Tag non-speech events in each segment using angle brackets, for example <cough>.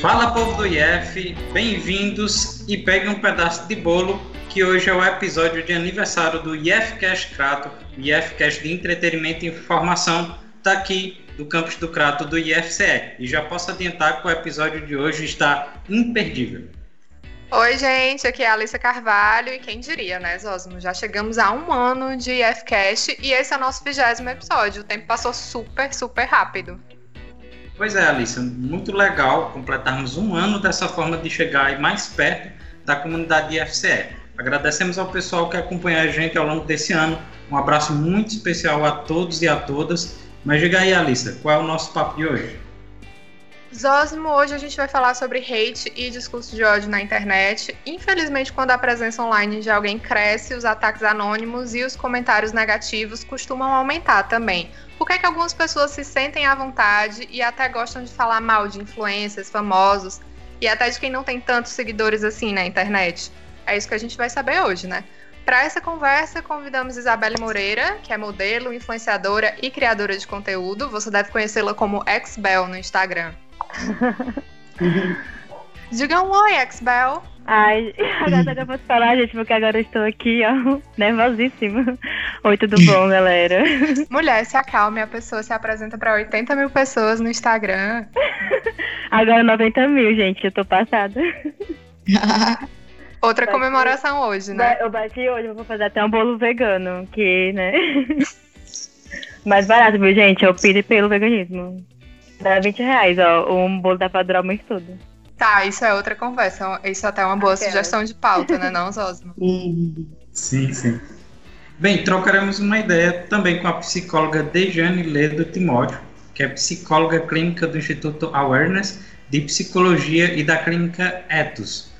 Fala povo do IF, bem-vindos e peguem um pedaço de bolo que hoje é o episódio de aniversário do IFCast Crato, IFCast de entretenimento e informação, daqui do campus do Crato do IFCE. E já posso adiantar que o episódio de hoje está imperdível. Oi, gente, aqui é a Alissa Carvalho e quem diria, né, Zosmo? Já chegamos a um ano de IFCast e esse é o nosso vigésimo episódio. O tempo passou super, super rápido. Pois é, Alissa, muito legal completarmos um ano dessa forma de chegar mais perto da comunidade IFCE. Agradecemos ao pessoal que acompanha a gente ao longo desse ano. Um abraço muito especial a todos e a todas. Mas diga aí, Alissa, qual é o nosso papo de hoje? Zosmo, hoje a gente vai falar sobre hate e discurso de ódio na internet. Infelizmente, quando a presença online de alguém cresce, os ataques anônimos e os comentários negativos costumam aumentar também. Por que, é que algumas pessoas se sentem à vontade e até gostam de falar mal de influências, famosos e até de quem não tem tantos seguidores assim na internet? É isso que a gente vai saber hoje, né? Para essa conversa, convidamos Isabelle Moreira, que é modelo, influenciadora e criadora de conteúdo. Você deve conhecê-la como Xbel no Instagram. <laughs> Diga um oi, Xbel. Ai, <laughs> agora eu posso falar, gente, porque agora eu estou aqui, ó, nervosíssima. Oi, tudo bom, galera? <laughs> Mulher, se acalme, a pessoa se apresenta para 80 mil pessoas no Instagram. Agora 90 mil, gente, eu tô passada. Outra bati, comemoração hoje, né? Eu bati hoje, eu vou fazer até um bolo vegano, que, né? Mais barato, viu, gente? Eu pido pelo veganismo. Dá 20 reais, ó. Um bolo dá pra durar muito tudo. Tá, isso é outra conversa. Isso até é uma boa Aquela. sugestão de pauta, né, não, Zosmo? sim, sim. Bem, trocaremos uma ideia também com a psicóloga Dejane Ledo Timóteo, que é psicóloga clínica do Instituto Awareness de Psicologia e da Clínica Etos.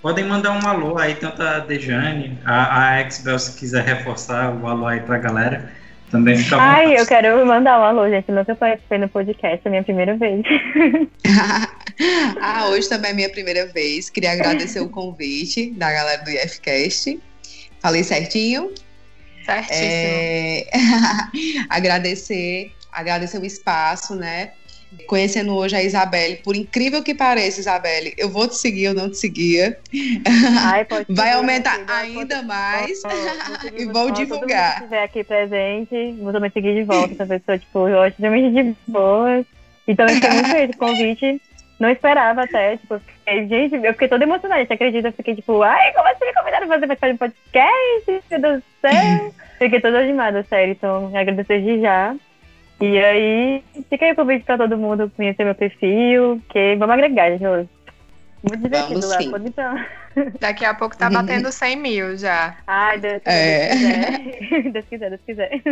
Podem mandar um alô aí, tanto a Dejane, a, a Exbel, se quiser reforçar o alô aí pra galera. Também fica Ai, eu quero mandar um alô, gente. Eu nunca participei no podcast, é a minha primeira vez. <laughs> ah, hoje também é minha primeira vez. Queria agradecer o convite da galera do IFCast. Falei certinho? Certíssimo. É... <laughs> agradecer, agradecer o espaço, né? Conhecendo hoje a Isabelle, por incrível que pareça, Isabelle, eu vou te seguir, eu não te seguia. Ai, <laughs> Vai aumentar ainda pode... mais oh, <laughs> e vou divulgar. Se estiver aqui presente, vou também seguir de volta essa pessoa, tipo, eu acho de boa. Então, eu fiquei muito feliz o <laughs> convite. Não esperava até, tipo, fiquei, gente, eu fiquei toda emocionada, você acredita? Eu fiquei tipo, ai, como assim me convidaram pra fazer um podcast? Meu Deus do céu! fiquei toda animada, sério. Então, agradecer de já. E aí, fica aí o convite pra todo mundo conhecer meu perfil, que vamos agregar, gente. Muito divertido vamos, lá, sim. pode então. Daqui a pouco tá <laughs> batendo 100 mil já. Ai, Deus, é. Deus quiser. <laughs> Deus quiser, Deus quiser.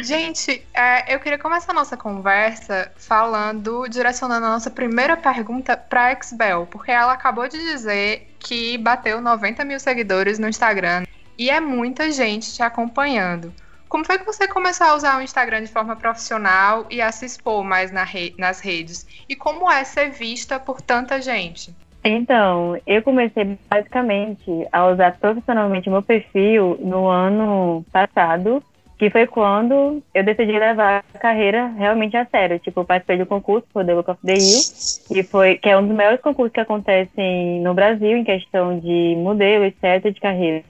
Gente, é, eu queria começar a nossa conversa falando, direcionando a nossa primeira pergunta para a Xbel, porque ela acabou de dizer que bateu 90 mil seguidores no Instagram e é muita gente te acompanhando. Como foi que você começou a usar o Instagram de forma profissional e a se expor mais na re nas redes? E como é ser vista por tanta gente? Então, eu comecei basicamente a usar profissionalmente meu perfil no ano passado, que foi quando eu decidi levar a carreira realmente a sério. Tipo, eu participei do concurso for The Look of the Hill, que, foi, que é um dos maiores concursos que acontecem no Brasil em questão de modelo, etc., de carreira.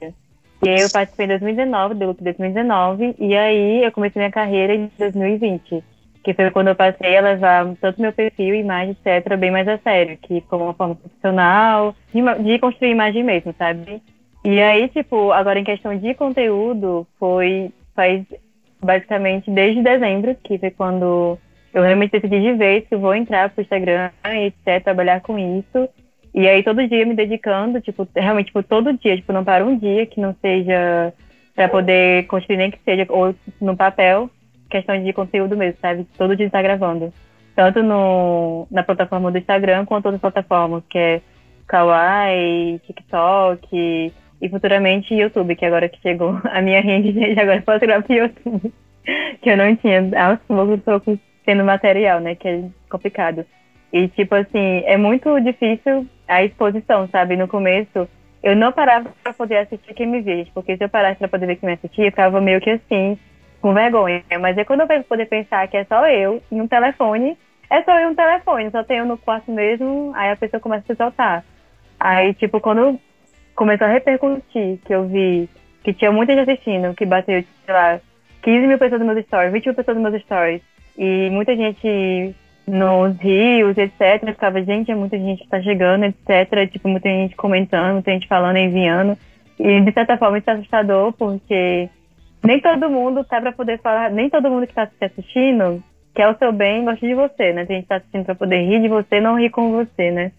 E aí eu participei em 2019, do Look 2019, e aí eu comecei minha carreira em 2020, que foi quando eu passei a levar tanto meu perfil, imagem, etc., bem mais a sério, que como uma forma profissional, de, de construir imagem mesmo, sabe? E aí, tipo, agora em questão de conteúdo, foi faz basicamente desde dezembro, que foi quando eu realmente decidi de vez que eu vou entrar pro Instagram e etc, trabalhar com isso. E aí todo dia me dedicando, tipo, realmente tipo, todo dia, tipo, não para um dia que não seja para poder construir nem que seja ou no papel, questão de conteúdo mesmo, sabe? Todo dia está gravando. Tanto no, na plataforma do Instagram quanto outras plataformas, que é Kawaii, TikTok, e futuramente YouTube, que agora que chegou <laughs> a minha rede, gente, agora posso gravar pro YouTube. <laughs> que eu não tinha, aos poucos tô tendo material, né, que é complicado. E, tipo assim, é muito difícil a exposição, sabe? No começo, eu não parava pra poder assistir quem me via, porque se eu parasse pra poder ver quem me assistia, eu ficava meio que assim, com vergonha. Mas é quando eu poder pensar que é só eu em um telefone, é só eu um telefone, só tenho no quarto mesmo, aí a pessoa começa a se soltar. Aí, tipo, quando começou a repercutir, que eu vi que tinha muita gente assistindo, que bateu, sei lá, 15 mil pessoas nos meus stories, 20 mil pessoas nos meus stories, e muita gente nos rios, etc. Eu ficava, gente, é muita gente que tá chegando, etc. Tipo, muita gente comentando, muita gente falando, enviando. E de certa forma isso é assustador, porque nem todo mundo tá pra poder falar, nem todo mundo que tá assistindo quer o seu bem gosta de você, né? Tem gente que tá assistindo pra poder rir de você não rir com você, né?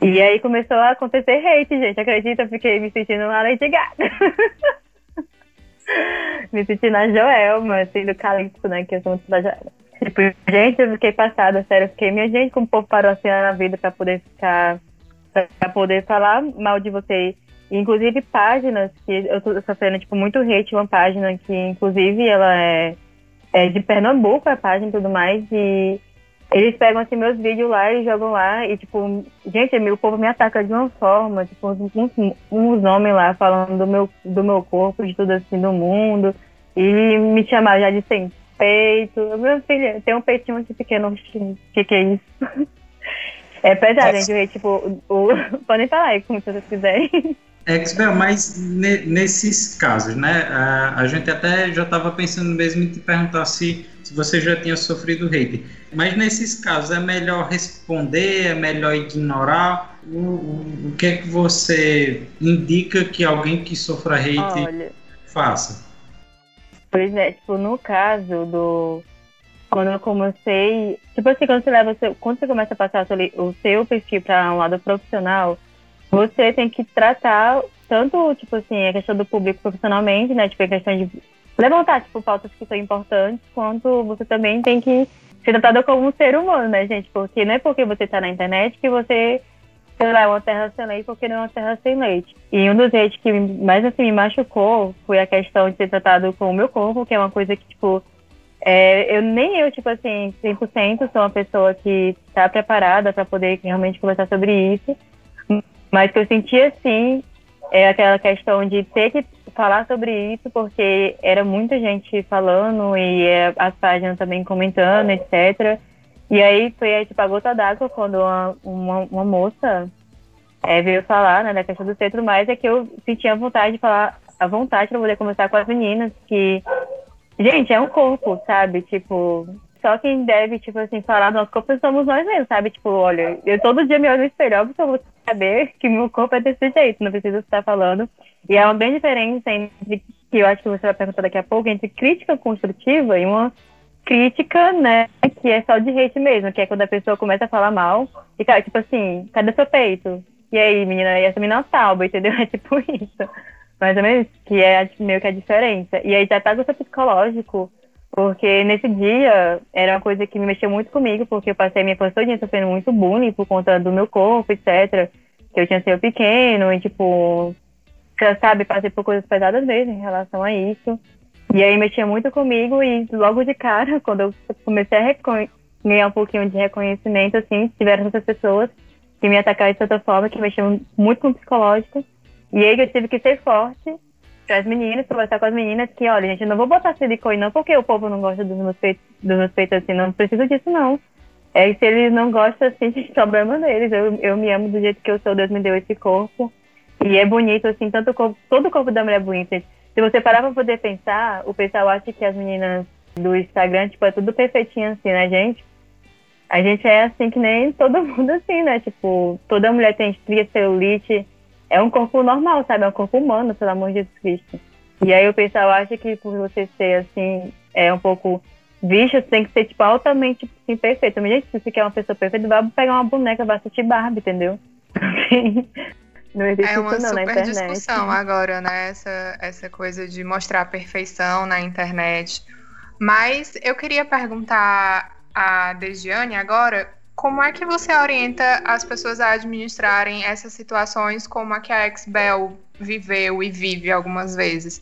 E aí começou a acontecer hate, gente. Acredita? Eu fiquei me sentindo uma Lady Gaga. <laughs> me sentindo a Joelma, assim, do né? Que eu sou muito da Joelma. Tipo, gente, eu fiquei passada, sério. Eu fiquei, minha gente, como o povo parou assim na vida pra poder ficar. pra poder falar mal de você. Inclusive páginas que eu tô sofrendo, tipo, muito hate, uma página que, inclusive, ela é, é de Pernambuco, a página e tudo mais, e eles pegam, assim, meus vídeos lá e jogam lá, e, tipo, gente, o povo me ataca de uma forma, tipo, uns, uns homens lá falando do meu, do meu corpo, de tudo, assim, do mundo, e me chamar já de sem peito. Meu filho, tem um peitinho muito pequeno, o que, que é isso? <laughs> É pesado, gente, tipo, o, <laughs> podem falar aí, como vocês quiserem. Exbel, mas ne, nesses casos, né? A, a gente até já estava pensando mesmo em te perguntar se, se você já tinha sofrido hate. Mas nesses casos é melhor responder, é melhor ignorar? O, o, o que é que você indica que alguém que sofra hate Olha, faça? Pois é, tipo, no caso do. Quando eu comecei. Tipo assim, quando você leva. Quando você começa a passar o seu perfil para um lado profissional você tem que tratar tanto, tipo assim, a questão do público profissionalmente, né? Tipo, a questão de levantar, tipo, pautas que são importantes, quanto você também tem que ser tratado como um ser humano, né, gente? Porque não é porque você tá na internet que você, sei lá, é uma terra sem leite, porque não é uma terra sem leite. E um dos jeitos que mais, assim, me machucou foi a questão de ser tratado com o meu corpo, que é uma coisa que, tipo, é, eu nem eu, tipo assim, 100% sou uma pessoa que está preparada para poder realmente conversar sobre isso. Mas que eu senti assim é aquela questão de ter que falar sobre isso, porque era muita gente falando e é, as páginas também comentando, etc. E aí foi tipo a gota d'água quando uma, uma, uma moça é, veio falar né, da questão do centro, mas é que eu sentia vontade de falar, a vontade para poder conversar com as meninas, que, gente, é um corpo, sabe? Tipo, só quem deve, tipo assim, falar do nosso corpo somos nós mesmos, sabe? Tipo, olha, eu todo dia me olho no espelho, óbvio que eu vou saber <laughs> que meu corpo é desse jeito, não precisa estar falando. E é uma grande diferença entre, que eu acho que você vai perguntar daqui a pouco, entre crítica construtiva e uma crítica, né, que é só de hate mesmo, que é quando a pessoa começa a falar mal e, cara, tipo assim, cadê seu peito? E aí, menina, e essa menina salva, entendeu? <laughs> É tipo isso. Mais ou menos, que é meio que a diferença. E aí já tá com o seu psicológico porque nesse dia era uma coisa que me mexeu muito comigo, porque eu passei a minha infância toda sofrendo muito bullying por conta do meu corpo, etc. Que eu tinha sido pequeno e, tipo, sabe, passei por coisas pesadas mesmo em relação a isso. E aí mexia muito comigo e logo de cara, <laughs> quando eu comecei a ganhar um pouquinho de reconhecimento, assim, tiveram essas pessoas que me atacaram de certa forma, que mexiam muito com o psicológico. E aí eu tive que ser forte as meninas, conversar com as meninas que, olha, gente, eu não vou botar silicone não porque o povo não gosta dos meus peitos, dos meus peitos assim, não precisa disso não. É, se eles não gostam assim, <laughs> problema deles. Eu, eu me amo do jeito que eu sou, Deus me deu esse corpo. E é bonito, assim, tanto o corpo, todo o corpo da mulher é bonito. Se você parar pra poder pensar, o pessoal acha que as meninas do Instagram, tipo, é tudo perfeitinho assim, né, gente? A gente é assim que nem todo <laughs> mundo assim, né? Tipo, toda mulher tem estria, celulite, é um corpo normal, sabe? É um corpo humano, pelo amor de Jesus Cristo. E aí o pessoal acha que por você ser assim, é um pouco bicho, tem que ser tipo altamente assim, perfeito. Mas, gente, se você quer uma pessoa perfeita, vai pegar uma boneca, vai assistir Barbie, entendeu? <laughs> existe é uma isso, não, super discussão agora, né? Essa, essa coisa de mostrar a perfeição na internet. Mas eu queria perguntar a Dejiane agora como é que você orienta as pessoas a administrarem essas situações como a que a Exbel viveu e vive algumas vezes?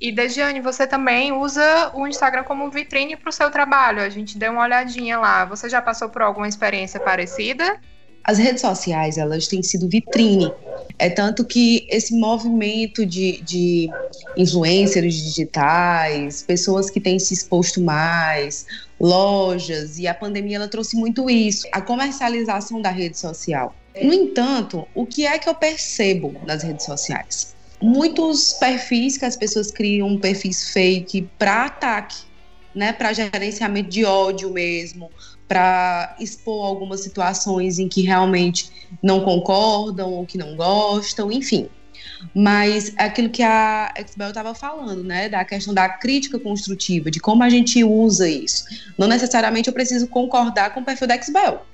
E, Dejiane, você também usa o Instagram como vitrine para o seu trabalho. A gente deu uma olhadinha lá. Você já passou por alguma experiência parecida? As redes sociais, elas têm sido vitrine. É tanto que esse movimento de, de influencers digitais, pessoas que têm se exposto mais, lojas, e a pandemia ela trouxe muito isso, a comercialização da rede social. No entanto, o que é que eu percebo nas redes sociais? Muitos perfis que as pessoas criam, perfis fake para ataque, né, para gerenciamento de ódio mesmo, para expor algumas situações em que realmente não concordam ou que não gostam, enfim. Mas é aquilo que a Exbel estava falando, né, da questão da crítica construtiva, de como a gente usa isso. Não necessariamente eu preciso concordar com o perfil da Exbel.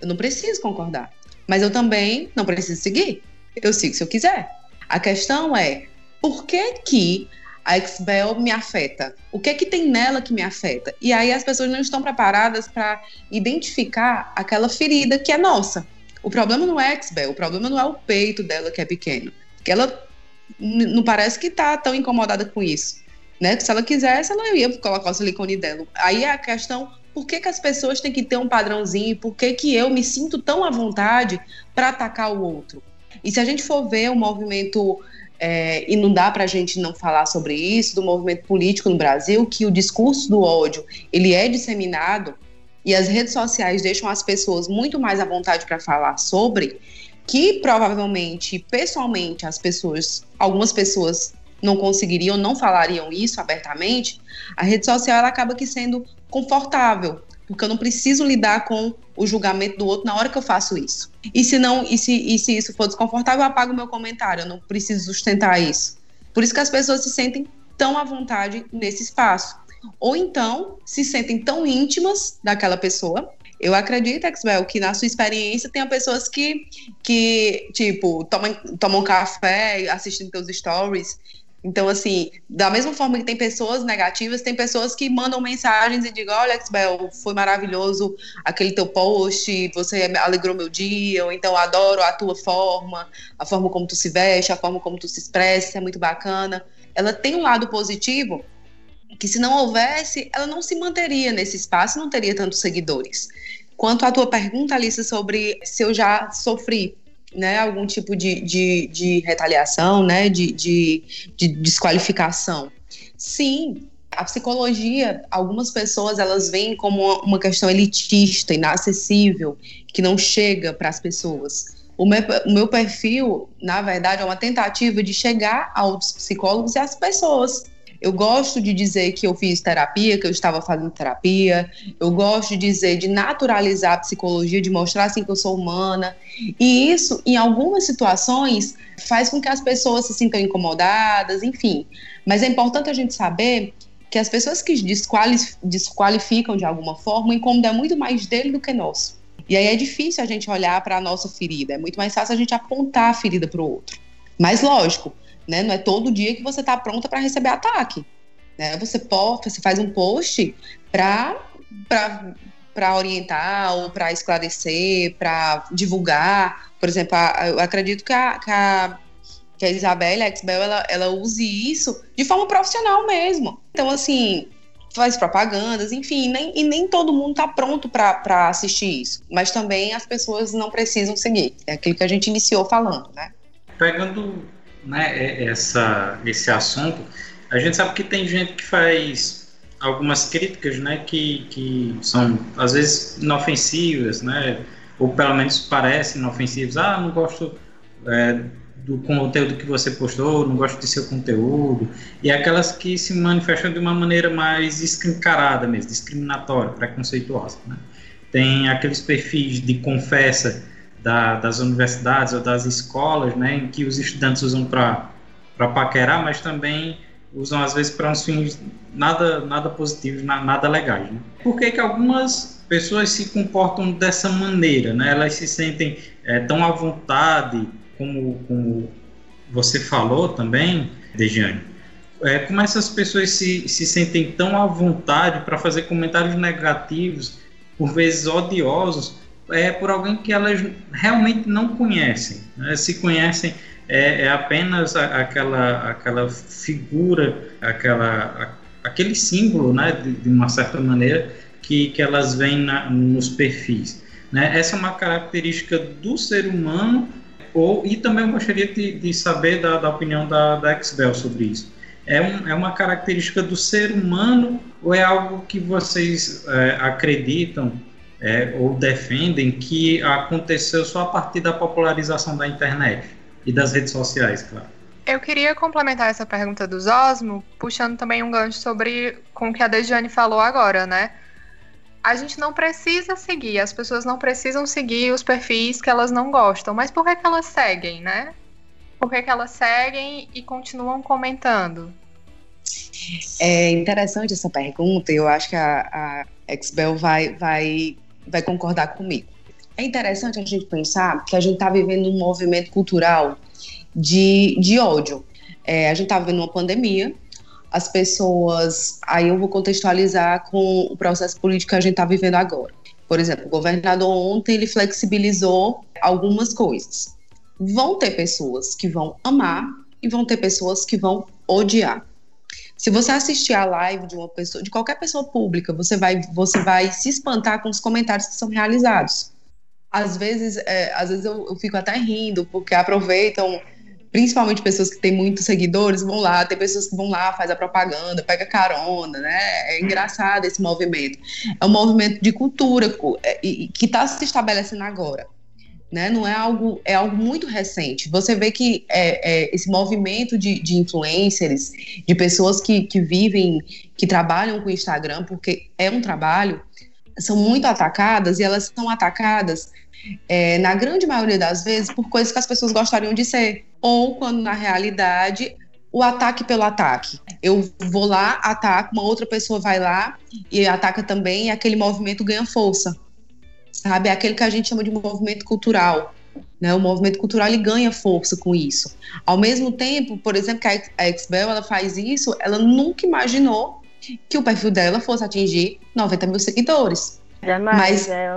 Eu não preciso concordar. Mas eu também não preciso seguir. Eu sigo se eu quiser. A questão é, por que que a Xbel me afeta? O que é que tem nela que me afeta? E aí as pessoas não estão preparadas para identificar aquela ferida que é nossa. O problema não é a Xbel, o problema não é o peito dela que é pequeno. Que ela não parece que está tão incomodada com isso. Né? Se ela quisesse, ela ia colocar o silicone dela. Aí é a questão, por que, que as pessoas têm que ter um padrãozinho? Por que, que eu me sinto tão à vontade para atacar o outro? E se a gente for ver o movimento, é, e não dá para a gente não falar sobre isso, do movimento político no Brasil, que o discurso do ódio ele é disseminado e as redes sociais deixam as pessoas muito mais à vontade para falar sobre, que provavelmente, pessoalmente, as pessoas, algumas pessoas não conseguiriam, não falariam isso abertamente, a rede social ela acaba que sendo confortável, porque eu não preciso lidar com o julgamento do outro na hora que eu faço isso. E se não, e se, e se isso for desconfortável, eu apago o meu comentário, eu não preciso sustentar isso. Por isso que as pessoas se sentem tão à vontade nesse espaço. Ou então se sentem tão íntimas daquela pessoa. Eu acredito, Exbel, que na sua experiência tem pessoas que, que tipo, tomam, tomam café, assistem teus stories então, assim, da mesma forma que tem pessoas negativas, tem pessoas que mandam mensagens e digam: Olha, Bel, foi maravilhoso aquele teu post, você alegrou meu dia, ou então adoro a tua forma, a forma como tu se veste, a forma como tu se expressa, é muito bacana. Ela tem um lado positivo que, se não houvesse, ela não se manteria nesse espaço, não teria tantos seguidores. Quanto à tua pergunta, Alice, sobre se eu já sofri né, algum tipo de, de, de retaliação, né, de, de, de desqualificação. Sim, a psicologia, algumas pessoas elas veem como uma questão elitista, inacessível, que não chega para as pessoas. O meu, o meu perfil, na verdade, é uma tentativa de chegar a outros psicólogos e às pessoas. Eu gosto de dizer que eu fiz terapia, que eu estava fazendo terapia. Eu gosto de dizer, de naturalizar a psicologia, de mostrar assim que eu sou humana. E isso, em algumas situações, faz com que as pessoas se sintam incomodadas, enfim. Mas é importante a gente saber que as pessoas que desqualificam de alguma forma, o incômodo é muito mais dele do que nosso. E aí é difícil a gente olhar para a nossa ferida, é muito mais fácil a gente apontar a ferida para o outro. Mas lógico, né? Não é todo dia que você está pronta para receber ataque. Né? Você pode, você faz um post para para orientar ou para esclarecer, para divulgar. Por exemplo, a, eu acredito que a, que a, que a Isabelle, a Xbel, ela, ela use isso de forma profissional mesmo. Então, assim, faz propagandas, enfim, nem, e nem todo mundo está pronto para assistir isso. Mas também as pessoas não precisam seguir. É aquilo que a gente iniciou falando, né? Pegando né, essa, esse assunto, a gente sabe que tem gente que faz algumas críticas, né, que, que são às vezes inofensivas, né, ou pelo menos parecem inofensivas. Ah, não gosto é, do conteúdo que você postou, não gosto de seu conteúdo. E aquelas que se manifestam de uma maneira mais escancarada mesmo, discriminatória, preconceituosa. Né? Tem aqueles perfis de confessa da, das universidades ou das escolas, né, em que os estudantes usam para paquerar, mas também usam às vezes para uns fins nada, nada positivos, nada legais. Né? Por que, que algumas pessoas se comportam dessa maneira? Né? Elas se sentem é, tão à vontade, como, como você falou também, Dejane, é, como essas pessoas se, se sentem tão à vontade para fazer comentários negativos, por vezes odiosos, é por alguém que elas realmente não conhecem. Né? Se conhecem, é, é apenas a, aquela, aquela figura, aquela, a, aquele símbolo, né, de, de, uma certa maneira, que, que elas veem na, nos perfis. Né? Essa é uma característica do ser humano, ou, e também eu gostaria de, de saber da, da, opinião da, da Xbel sobre isso. É, um, é uma característica do ser humano ou é algo que vocês é, acreditam é, ou defendem que aconteceu só a partir da popularização da internet e das redes sociais, claro? Eu queria complementar essa pergunta do Osmo, puxando também um gancho sobre com o que a Dejane falou agora, né? A gente não precisa seguir, as pessoas não precisam seguir os perfis que elas não gostam, mas por que, que elas seguem, né? Por que, que elas seguem e continuam comentando? É interessante essa pergunta, eu acho que a, a vai, vai, vai concordar comigo. É interessante a gente pensar que a gente está vivendo um movimento cultural de, de ódio. É, a gente está vivendo uma pandemia, as pessoas. Aí eu vou contextualizar com o processo político que a gente está vivendo agora. Por exemplo, o governador ontem ele flexibilizou algumas coisas. Vão ter pessoas que vão amar e vão ter pessoas que vão odiar. Se você assistir a live de uma pessoa, de qualquer pessoa pública, você vai, você vai se espantar com os comentários que são realizados. Às vezes, é, às vezes eu, eu fico até rindo porque aproveitam principalmente pessoas que têm muitos seguidores, vão lá, tem pessoas que vão lá, faz a propaganda, pega carona, né? É engraçado esse movimento. É um movimento de cultura é, que está se estabelecendo agora. Né? Não é algo, é algo muito recente. Você vê que é, é, esse movimento de, de influencers, de pessoas que, que vivem, que trabalham com o Instagram, porque é um trabalho, são muito atacadas e elas são atacadas é, na grande maioria das vezes, por coisas que as pessoas gostariam de ser. Ou quando, na realidade, o ataque pelo ataque. Eu vou lá, ataco, uma outra pessoa vai lá e ataca também, e aquele movimento ganha força. Sabe? É aquele que a gente chama de movimento cultural. Né? O movimento cultural ele ganha força com isso. Ao mesmo tempo, por exemplo, que a Xbel ela faz isso, ela nunca imaginou que o perfil dela fosse atingir 90 mil seguidores. Jamais, Mas é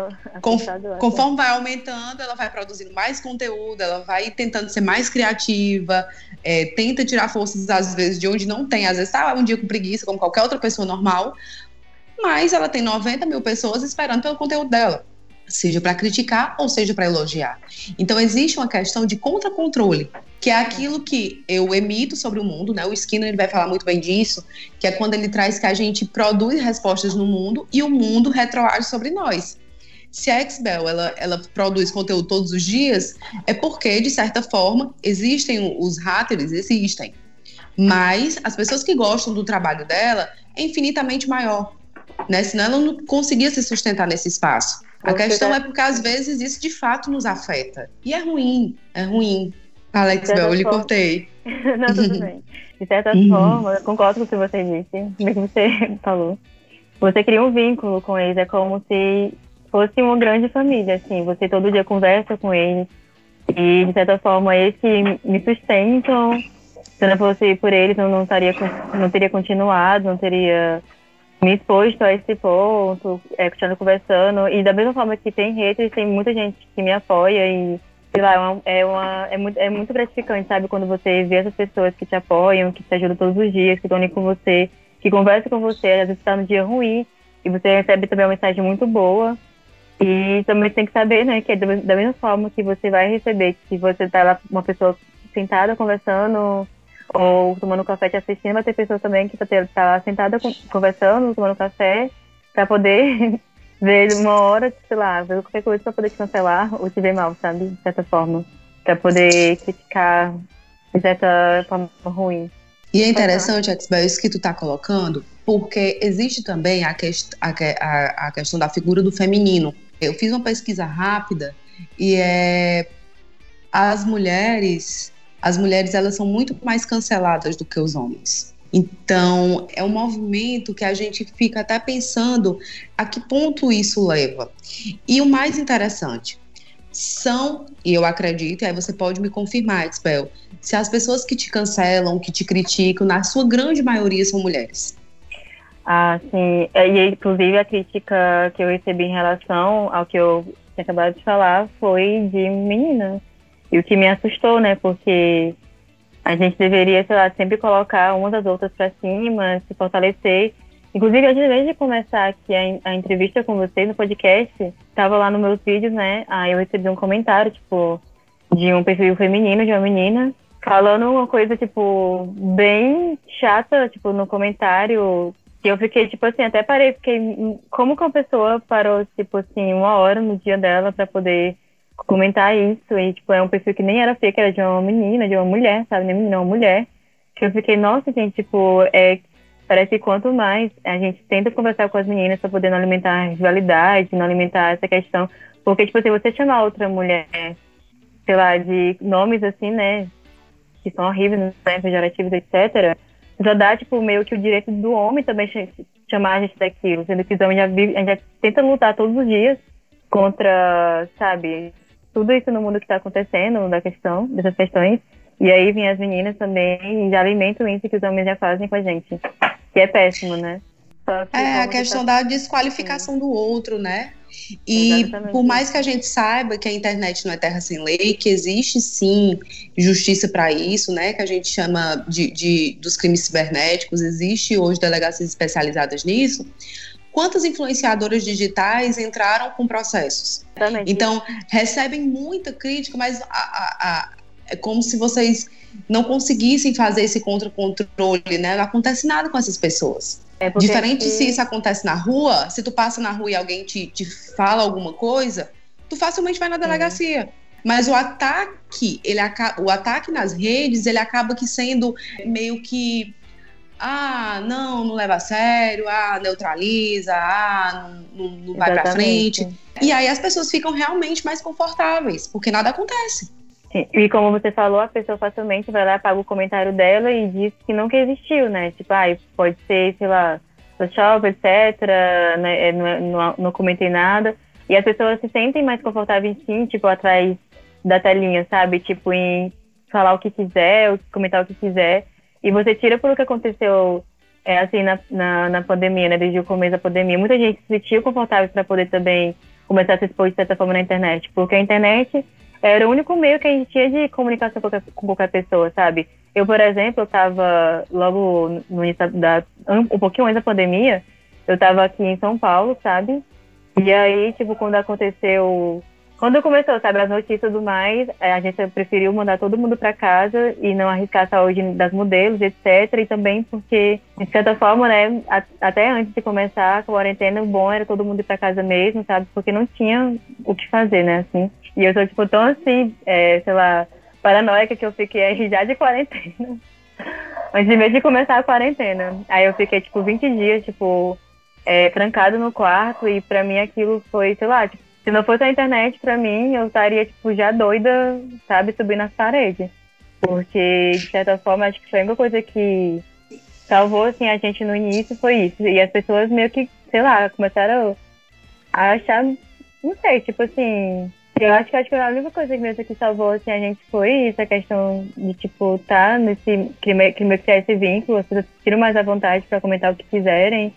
com, conforme vai aumentando, ela vai produzindo mais conteúdo, ela vai tentando ser mais criativa, é, tenta tirar forças às vezes de onde não tem, às vezes tá um dia com preguiça, como qualquer outra pessoa normal, mas ela tem 90 mil pessoas esperando pelo conteúdo dela seja para criticar ou seja para elogiar. Então existe uma questão de contra-controle, que é aquilo que eu emito sobre o mundo, né? O Skinner ele vai falar muito bem disso, que é quando ele traz que a gente produz respostas no mundo e o mundo retroage sobre nós. Se a Xbel ela, ela produz conteúdo todos os dias, é porque, de certa forma, existem os haters, existem. Mas as pessoas que gostam do trabalho dela é infinitamente maior. Né? Senão ela não conseguia se sustentar nesse espaço. A questão é porque às vezes isso de fato nos afeta. E é ruim, é ruim. Alex Bel, eu lhe cortei. <laughs> Não, tudo bem. De certa uhum. forma, eu concordo com o que você disse, o que você <laughs> falou. Você cria um vínculo com eles, é como se fosse uma grande família, assim. Você todo dia conversa com eles. E, de certa forma, eles que me sustentam. Se não fosse por eles, eu não, estaria, não teria continuado, não teria me exposto a esse ponto, é, continuando conversando. E da mesma forma que tem haters, tem muita gente que me apoia e, sei lá, é, uma, é, uma, é, muito, é muito gratificante, sabe? Quando você vê essas pessoas que te apoiam, que te ajudam todos os dias, que estão ali com você, que conversam com você, às vezes está no dia ruim, e você recebe também uma mensagem muito boa. E também tem que saber, né, que é da mesma forma que você vai receber, que você tá lá, uma pessoa sentada conversando, ou tomando café te assistindo, vai ter pessoas também que tá, tá sentada conversando, tomando café, pra poder <laughs> ver uma hora, sei lá, ver qualquer coisa pra poder te cancelar ou te ver mal, sabe? De certa forma. Pra poder criticar de certa forma ruim. E é interessante, Axbel, isso que tu tá colocando, porque existe também a, quest a, a, a questão da figura do feminino. Eu fiz uma pesquisa rápida e é as mulheres as mulheres elas são muito mais canceladas do que os homens. Então, é um movimento que a gente fica até pensando a que ponto isso leva. E o mais interessante, são, e eu acredito, e aí você pode me confirmar, Expel, se as pessoas que te cancelam, que te criticam, na sua grande maioria são mulheres. Ah, sim. É, e, inclusive, a crítica que eu recebi em relação ao que eu tinha acabado de falar foi de meninas e o que me assustou, né? Porque a gente deveria, sei lá, sempre colocar umas das outras para cima, se fortalecer. Inclusive, antes de começar aqui a, a entrevista com vocês no podcast, tava lá nos meus vídeos, né? Aí eu recebi um comentário, tipo, de um perfil feminino, de uma menina, falando uma coisa, tipo, bem chata, tipo, no comentário, que eu fiquei, tipo assim, até parei, fiquei, como que uma pessoa parou, tipo assim, uma hora no dia dela para poder comentar isso, e, tipo, é um perfil que nem era fake, era de uma menina, de uma mulher, sabe, nem menina, uma mulher, que eu fiquei, nossa, gente, tipo, é, parece que quanto mais a gente tenta conversar com as meninas para poder não alimentar a rivalidade, não alimentar essa questão, porque, tipo, se você chamar outra mulher, sei lá, de nomes assim, né, que são horríveis, né, pejorativos, etc., já dá, tipo, meio que o direito do homem também chamar a gente daquilo, sendo que os homens já, vive, já tenta lutar todos os dias contra, sabe, tudo isso no mundo que está acontecendo, da questão, dessas questões, e aí vem as meninas também e já alimentam isso que os homens já fazem com a gente, que é péssimo, né? é, a questão tá... da desqualificação Sim. do outro, né? E Exatamente. por mais que a gente saiba que a internet não é terra sem lei, que existe sim justiça para isso, né? Que a gente chama de, de, dos crimes cibernéticos, existe hoje delegacias especializadas nisso. Quantas influenciadoras digitais entraram com processos? Então, recebem muita crítica, mas a, a, a, é como se vocês não conseguissem fazer esse contra-controle, né? Não acontece nada com essas pessoas. É Diferente se isso acontece na rua, se tu passa na rua e alguém te, te fala alguma coisa, tu facilmente vai na delegacia. Mas o ataque, ele o ataque nas redes, ele acaba que sendo meio que ah, não, não leva a sério, ah, neutraliza, ah, não, não, não vai para frente. E aí as pessoas ficam realmente mais confortáveis, porque nada acontece. E como você falou, a pessoa facilmente vai lá, paga o comentário dela e diz que nunca existiu, né? Tipo, ah, pode ser, sei lá, Photoshop, etc. Né? É, não, não, não comentei nada. E as pessoas se sentem mais confortáveis sim, tipo, atrás da telinha, sabe? Tipo, em falar o que quiser, comentar o que quiser. E você tira por o que aconteceu, é, assim, na, na, na pandemia, né? Desde o começo da pandemia. Muita gente se sentiu confortável para poder também começar a se expor de certa forma na internet. Porque a internet era o único meio que a gente tinha de comunicação com qualquer, com qualquer pessoa, sabe? Eu, por exemplo, eu tava logo no início da. um pouquinho antes da pandemia, eu tava aqui em São Paulo, sabe? E aí, tipo, quando aconteceu. Quando começou, sabe, as notícias e tudo mais, é, a gente preferiu mandar todo mundo para casa e não arriscar a saúde das modelos, etc. E também porque, de certa forma, né, até antes de começar a quarentena, o bom era todo mundo ir para casa mesmo, sabe? Porque não tinha o que fazer, né, assim. E eu sou, tipo, tão assim, é, sei lá, paranoica que eu fiquei aí já de quarentena. <laughs> Antes mesmo de começar a quarentena. Aí eu fiquei, tipo, 20 dias, tipo, é, trancado no quarto. E pra mim aquilo foi, sei lá, tipo, se não fosse a internet, pra mim, eu estaria, tipo, já doida, sabe, subindo nas paredes. Porque, de certa forma, acho que foi a única coisa que salvou, assim, a gente no início foi isso. E as pessoas meio que, sei lá, começaram a achar, não sei, tipo assim, eu acho que, acho que a única coisa mesmo que salvou assim, a gente foi essa questão de, tipo, tá nesse clima, clima criar esse vínculo, as pessoas tiram mais à vontade para comentar o que quiserem,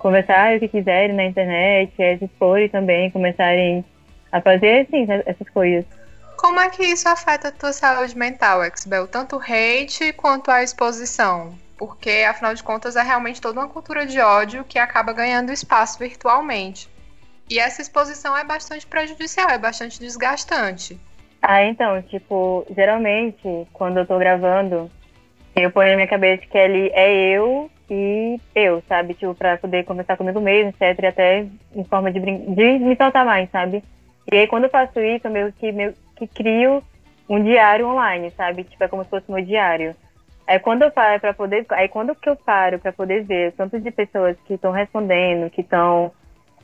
conversar o que quiserem na internet, é, se exporem também, começarem a fazer, assim, essas coisas. Como é que isso afeta a tua saúde mental, Exbel? Tanto o hate quanto a exposição? Porque, afinal de contas, é realmente toda uma cultura de ódio que acaba ganhando espaço virtualmente. E essa exposição é bastante prejudicial, é bastante desgastante. Ah, então, tipo, geralmente, quando eu tô gravando, eu ponho na minha cabeça que ali é eu e eu, sabe? Tipo, pra poder conversar comigo mesmo, etc. E até em forma de, de me soltar mais, sabe? E aí, quando eu faço isso, eu meio que, meio que crio um diário online, sabe? Tipo, é como se fosse meu diário. Aí quando eu paro para poder, aí quando que eu paro para poder ver tanto de pessoas que estão respondendo, que estão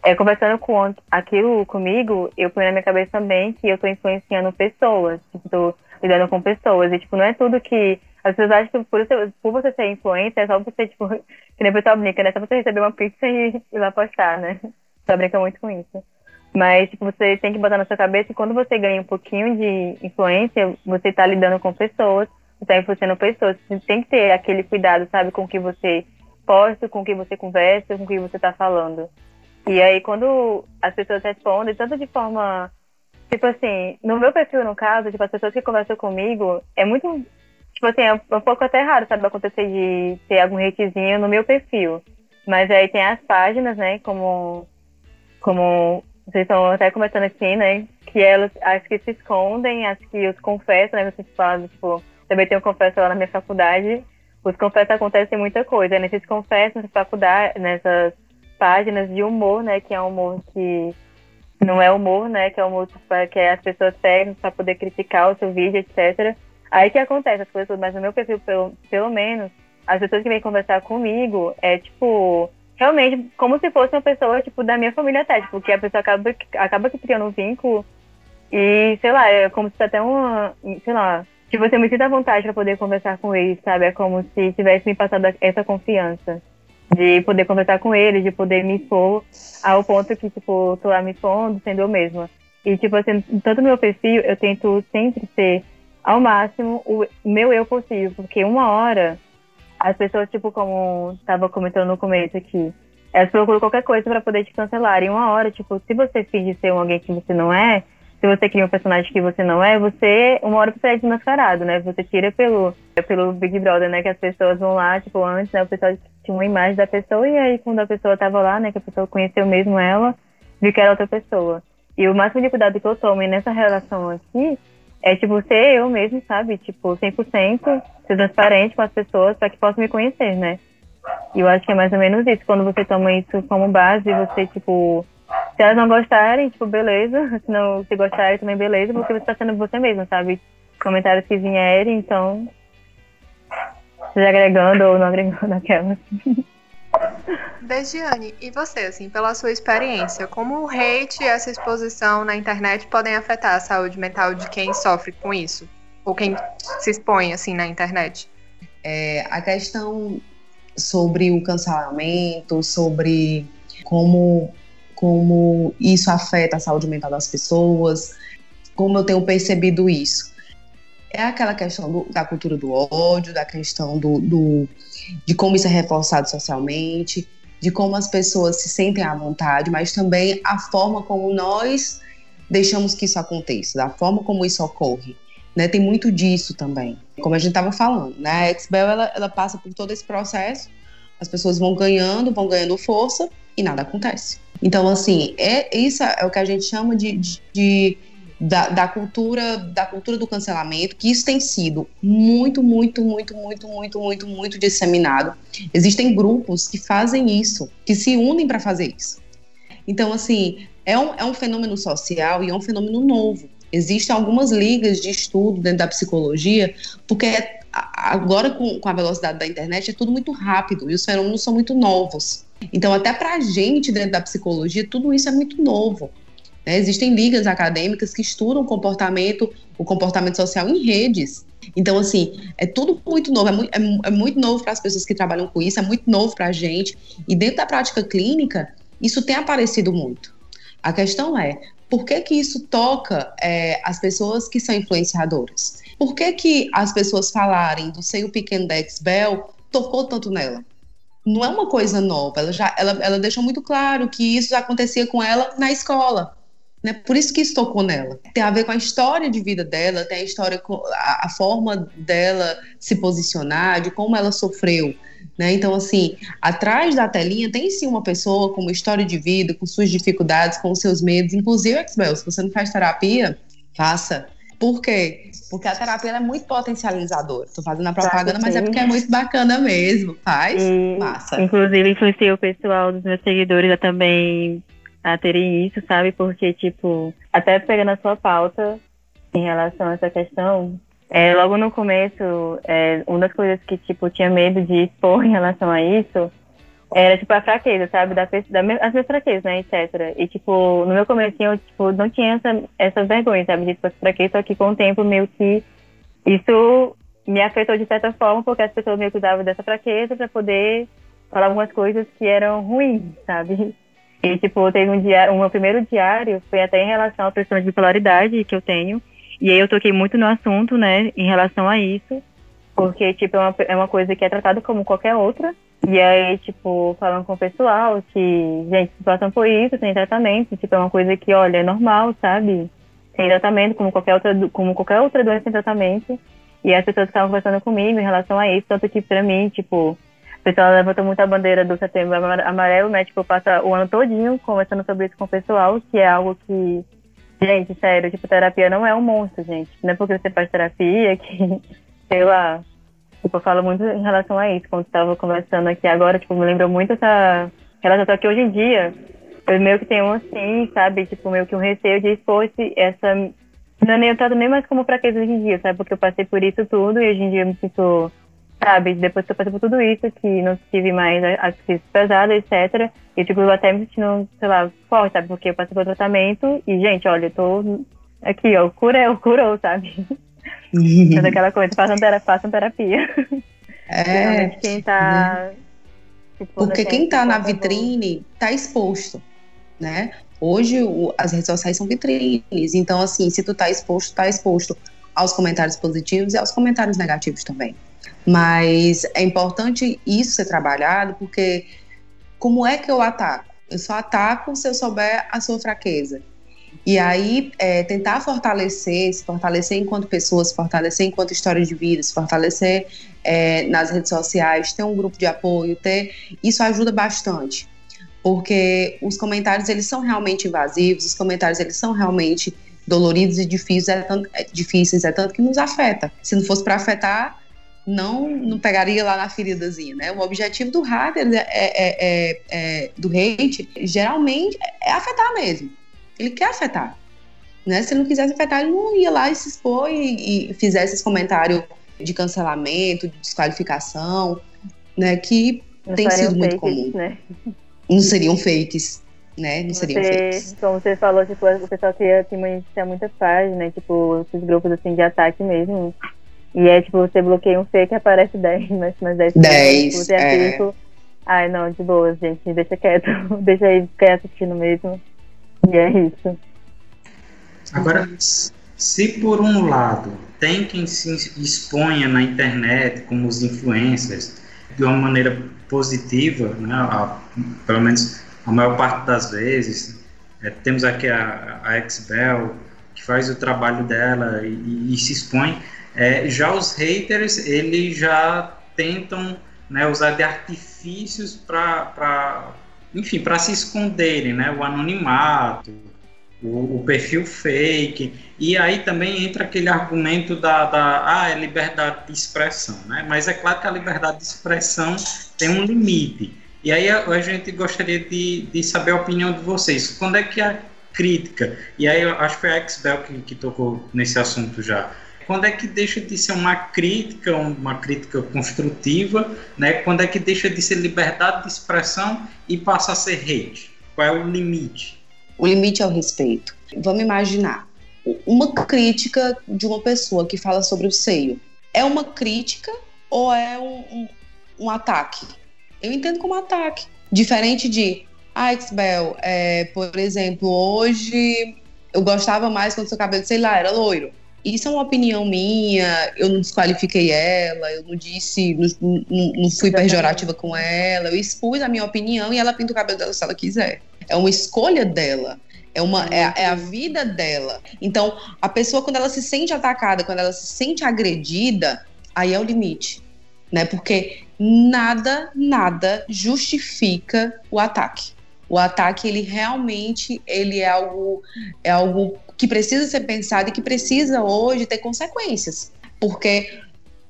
é, conversando com aquilo comigo, eu ponho na minha cabeça também que eu tô influenciando pessoas, tipo, tô lidando com pessoas. E, tipo, não é tudo que. As pessoas acham que por, você, por você ser influência, é só você, tipo, que nem o pessoal brinca, né? Só você receber uma pizza e ir lá postar, né? Só brinca muito com isso. Mas, tipo, você tem que botar na sua cabeça que quando você ganha um pouquinho de influência, você tá lidando com pessoas, você tá influenciando pessoas. Você tem que ter aquele cuidado, sabe, com o que você posta, com o que você conversa, com o que você tá falando. E aí, quando as pessoas respondem, tanto de forma. Tipo assim, no meu perfil, no caso, tipo, as pessoas que conversam comigo, é muito. Tipo assim, é um pouco até raro, sabe, acontecer de ter algum hatezinho no meu perfil. Mas aí tem as páginas, né? Como, como vocês estão até começando aqui, né? Que elas, as que se escondem, as que os confessam, né? Vocês falam, tipo, também um confesso lá na minha faculdade. Os confessos acontecem muita coisa. Nesses confessos, nessa faculdade, nessas páginas de humor, né? Que é um humor que não é humor, né? Que é humor que é as pessoas pegam para poder criticar o seu vídeo, etc. Aí que acontece as coisas, mas no meu perfil, pelo, pelo menos, as pessoas que vêm conversar comigo é tipo realmente como se fosse uma pessoa tipo da minha família até, tipo, que a pessoa acaba acaba criando um vínculo e sei lá, é como se até uma, sei lá, tipo, você me sinta à vontade para poder conversar com eles, sabe? É como se tivesse me passado essa confiança de poder conversar com eles, de poder me expor ao ponto que, tipo, tô lá me expondo, sendo eu mesma. E, tipo, assim, tanto meu perfil, eu tento sempre ser ao máximo o meu eu possível, porque uma hora as pessoas, tipo, como estava comentando no começo aqui, elas procuram qualquer coisa para poder te cancelar. E uma hora, tipo, se você finge ser alguém que você não é, se você cria um personagem que você não é, você, uma hora você é desmascarado, né? Você tira pelo, pelo Big Brother, né? Que as pessoas vão lá, tipo, antes, né? O pessoal tinha uma imagem da pessoa e aí quando a pessoa tava lá, né? Que a pessoa conheceu mesmo ela, viu que era outra pessoa. E o máximo de cuidado que eu tomo nessa relação aqui é, tipo, ser eu mesmo, sabe? Tipo, 100%, ser transparente com as pessoas para que possam me conhecer, né? E eu acho que é mais ou menos isso. Quando você toma isso como base, você, tipo, se elas não gostarem, tipo, beleza. <laughs> Se não se gostarem também, beleza, porque você está sendo você mesmo, sabe? Comentários que vierem, então. Seja agregando ou não agregando <laughs> aquelas. Dejiane, e você, assim, pela sua experiência, como o hate e essa exposição na internet podem afetar a saúde mental de quem sofre com isso? Ou quem se expõe, assim, na internet? É, a questão sobre o cancelamento, sobre como, como isso afeta a saúde mental das pessoas, como eu tenho percebido isso. É aquela questão do, da cultura do ódio, da questão do, do de como isso é reforçado socialmente, de como as pessoas se sentem à vontade, mas também a forma como nós deixamos que isso aconteça, da forma como isso ocorre. Né, tem muito disso também. Como a gente estava falando, né, a Expel ela, ela passa por todo esse processo, as pessoas vão ganhando, vão ganhando força e nada acontece. Então, assim, é, isso é o que a gente chama de, de da, da, cultura da cultura do cancelamento, que isso tem sido muito, muito, muito, muito, muito, muito, muito disseminado. Existem grupos que fazem isso, que se unem para fazer isso. Então, assim, é um, é um fenômeno social e é um fenômeno novo. Existem algumas ligas de estudo dentro da psicologia, porque agora com, com a velocidade da internet é tudo muito rápido e os fenômenos são muito novos. Então, até para a gente dentro da psicologia, tudo isso é muito novo. Né? Existem ligas acadêmicas que estudam o comportamento, o comportamento social em redes. Então, assim, é tudo muito novo, é muito, é, é muito novo para as pessoas que trabalham com isso, é muito novo para a gente. E dentro da prática clínica, isso tem aparecido muito. A questão é, por que que isso toca é, as pessoas que são influenciadoras? Por que que as pessoas falarem do seio pequeno da Exbel tocou tanto nela? Não é uma coisa nova, ela já ela, ela deixou muito claro que isso acontecia com ela na escola. Né? Por isso que isso tocou nela. Tem a ver com a história de vida dela, tem a história a, a forma dela se posicionar, de como ela sofreu. Né? Então, assim, atrás da telinha tem sim uma pessoa com uma história de vida, com suas dificuldades, com seus medos. Inclusive, Exbel, se você não faz terapia, faça. Por quê? Porque a terapia é muito potencializadora. Estou fazendo a propaganda, mas é porque é muito bacana mesmo. Faz? E, Massa. Inclusive, influenciei o pessoal dos meus seguidores a também a terem isso, sabe? Porque, tipo, até pegando a sua pauta em relação a essa questão, é, logo no começo, é, uma das coisas que, tipo, tinha medo de expor em relação a isso era, tipo, a fraqueza, sabe? Da, da, as minhas fraquezas, né, etc. E, tipo, no meu começo eu, tipo, não tinha essa, essas vergonhas, sabe? De, tipo, fraqueza, só que com o tempo, meio que isso me afetou de certa forma, porque as pessoas meio que usavam dessa fraqueza para poder falar algumas coisas que eram ruins, sabe? E, tipo, teve um diário, o meu primeiro diário foi até em relação à questão de bipolaridade que eu tenho. E aí eu toquei muito no assunto, né, em relação a isso. Porque, tipo, é uma, é uma coisa que é tratada como qualquer outra. E aí, tipo, falando com o pessoal que, gente, situação por isso, tem tratamento. Tipo, é uma coisa que, olha, é normal, sabe? Tem tratamento, como qualquer outra, como qualquer outra doença tem tratamento. E as pessoas estavam conversando comigo em relação a isso. Tanto que, pra mim, tipo, pessoal levanta muito a bandeira do setembro amarelo, né? Tipo, passa o ano todinho conversando sobre isso com o pessoal, que é algo que, gente, sério, tipo, terapia não é um monstro, gente. Não é porque você faz terapia que, <laughs> sei lá, tipo, eu falo muito em relação a isso, quando estava conversando aqui agora, tipo, me lembrou muito essa relação que hoje em dia eu meio que tenho assim, sabe, tipo, meio que um receio de expor essa não é nem eu trato nem mais como fraqueza hoje em dia, sabe? Porque eu passei por isso tudo e hoje em dia eu me sinto sabe? Depois que eu passei por tudo isso, que não tive mais as crises pesadas, etc. E, tipo, eu até me sentindo, sei lá, forte, sabe? Porque eu passei por tratamento e, gente, olha, eu tô aqui, ó, curou, <laughs> curou, sabe? Uhum. aquela coisa, façam terapia. Façam terapia. É. <laughs> quem tá... Né? Tipo, Porque quem tá na vitrine tá exposto, né? Hoje o, as redes sociais são vitrines, então assim, se tu tá exposto, tá exposto aos comentários positivos e aos comentários negativos também. Mas é importante isso ser trabalhado, porque como é que eu ataco? Eu só ataco se eu souber a sua fraqueza. E aí, é, tentar fortalecer, se fortalecer enquanto pessoa, se fortalecer enquanto história de vida, se fortalecer é, nas redes sociais, ter um grupo de apoio, ter isso ajuda bastante. Porque os comentários, eles são realmente invasivos, os comentários, eles são realmente doloridos e difíceis, é tanto, é, difíceis, é tanto que nos afeta. Se não fosse para afetar, não, não pegaria lá na feridazinha, né? O objetivo do hater, é, é, é, é, do hate, geralmente é afetar mesmo. Ele quer afetar. Né? Se ele não quisesse afetar, ele não ia lá e se expor e, e fizesse esse comentário de cancelamento, de desqualificação, né? Que não tem sido muito comum. Né? Não seriam fakes. Né? Não seriam você, fakes. Como você falou, tipo, o pessoal queria assim, monetizar muitas páginas, né? Tipo, esses grupos assim de ataque mesmo. E é tipo, você bloqueia um fake aparece 10, mas mais 10. 10. Você é. tipo, ai não, de boa, gente, deixa quieto, <laughs> deixa aí ficar assistindo mesmo. E é isso. Agora, se por um lado tem quem se exponha na internet, como os influencers, de uma maneira positiva, né, a, pelo menos a maior parte das vezes, é, temos aqui a, a Xbel, que faz o trabalho dela e, e se expõe, é, já os haters, eles já tentam né, usar de artifícios para, enfim, para se esconderem, né, o anonimato, o, o, perfil fake, e aí também entra aquele argumento da, da ah, é liberdade de expressão, né, mas é claro que a liberdade de expressão tem um limite, e aí a, a gente gostaria de, de saber a opinião de vocês, quando é que a crítica, e aí acho que foi a Xbel que, que tocou nesse assunto já, quando é que deixa de ser uma crítica, uma crítica construtiva, né? Quando é que deixa de ser liberdade de expressão e passa a ser hate? Qual é o limite? O limite é o respeito. Vamos imaginar uma crítica de uma pessoa que fala sobre o seio. É uma crítica ou é um, um, um ataque? Eu entendo como ataque. Diferente de, ah, Xbel, é, por exemplo, hoje eu gostava mais quando seu cabelo, sei lá, era loiro isso é uma opinião minha, eu não desqualifiquei ela, eu não disse, não, não, não fui pejorativa com ela, eu expus a minha opinião e ela pinta o cabelo dela se ela quiser. É uma escolha dela. É, uma, é, é, a vida dela. Então, a pessoa, quando ela se sente atacada, quando ela se sente agredida, aí é o limite. Né? Porque nada, nada justifica o ataque. O ataque, ele realmente ele é algo, é algo que precisa ser pensado e que precisa hoje ter consequências. Porque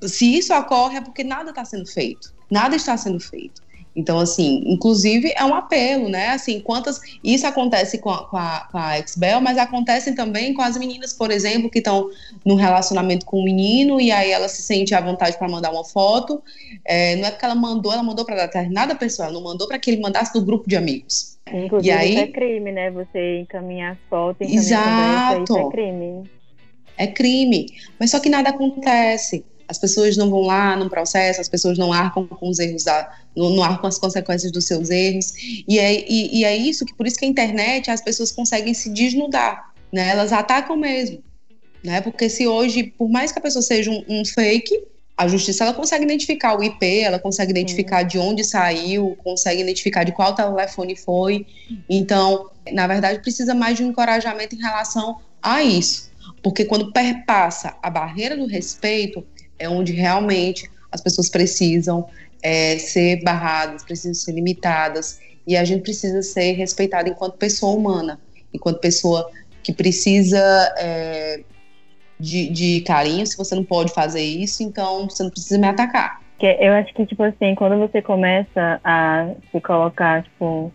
se isso ocorre é porque nada está sendo feito. Nada está sendo feito. Então, assim, inclusive é um apelo, né? Assim, quantas. Isso acontece com a, com a, com a Xbel, mas acontece também com as meninas, por exemplo, que estão num relacionamento com um menino e aí ela se sente à vontade para mandar uma foto. É, não é porque ela mandou, ela mandou para determinada pessoa, ela não mandou para que ele mandasse do grupo de amigos. Inclusive, e aí, isso é crime, né? Você encaminhar as fotos, Exato. Isso é crime. É crime. Mas só que nada acontece as pessoas não vão lá no processo, as pessoas não arcam com os erros, da, não, não arcam as consequências dos seus erros. E é, e, e é isso que, por isso que a internet, as pessoas conseguem se desnudar, né? Elas atacam mesmo, né? Porque se hoje, por mais que a pessoa seja um, um fake, a justiça ela consegue identificar o IP, ela consegue identificar de onde saiu, consegue identificar de qual telefone foi. Então, na verdade, precisa mais de um encorajamento em relação a isso. Porque quando perpassa a barreira do respeito, é onde realmente as pessoas precisam é, ser barradas, precisam ser limitadas, e a gente precisa ser respeitada enquanto pessoa humana, enquanto pessoa que precisa é, de, de carinho. Se você não pode fazer isso, então você não precisa me atacar. Eu acho que, tipo assim, quando você começa a se colocar, tipo,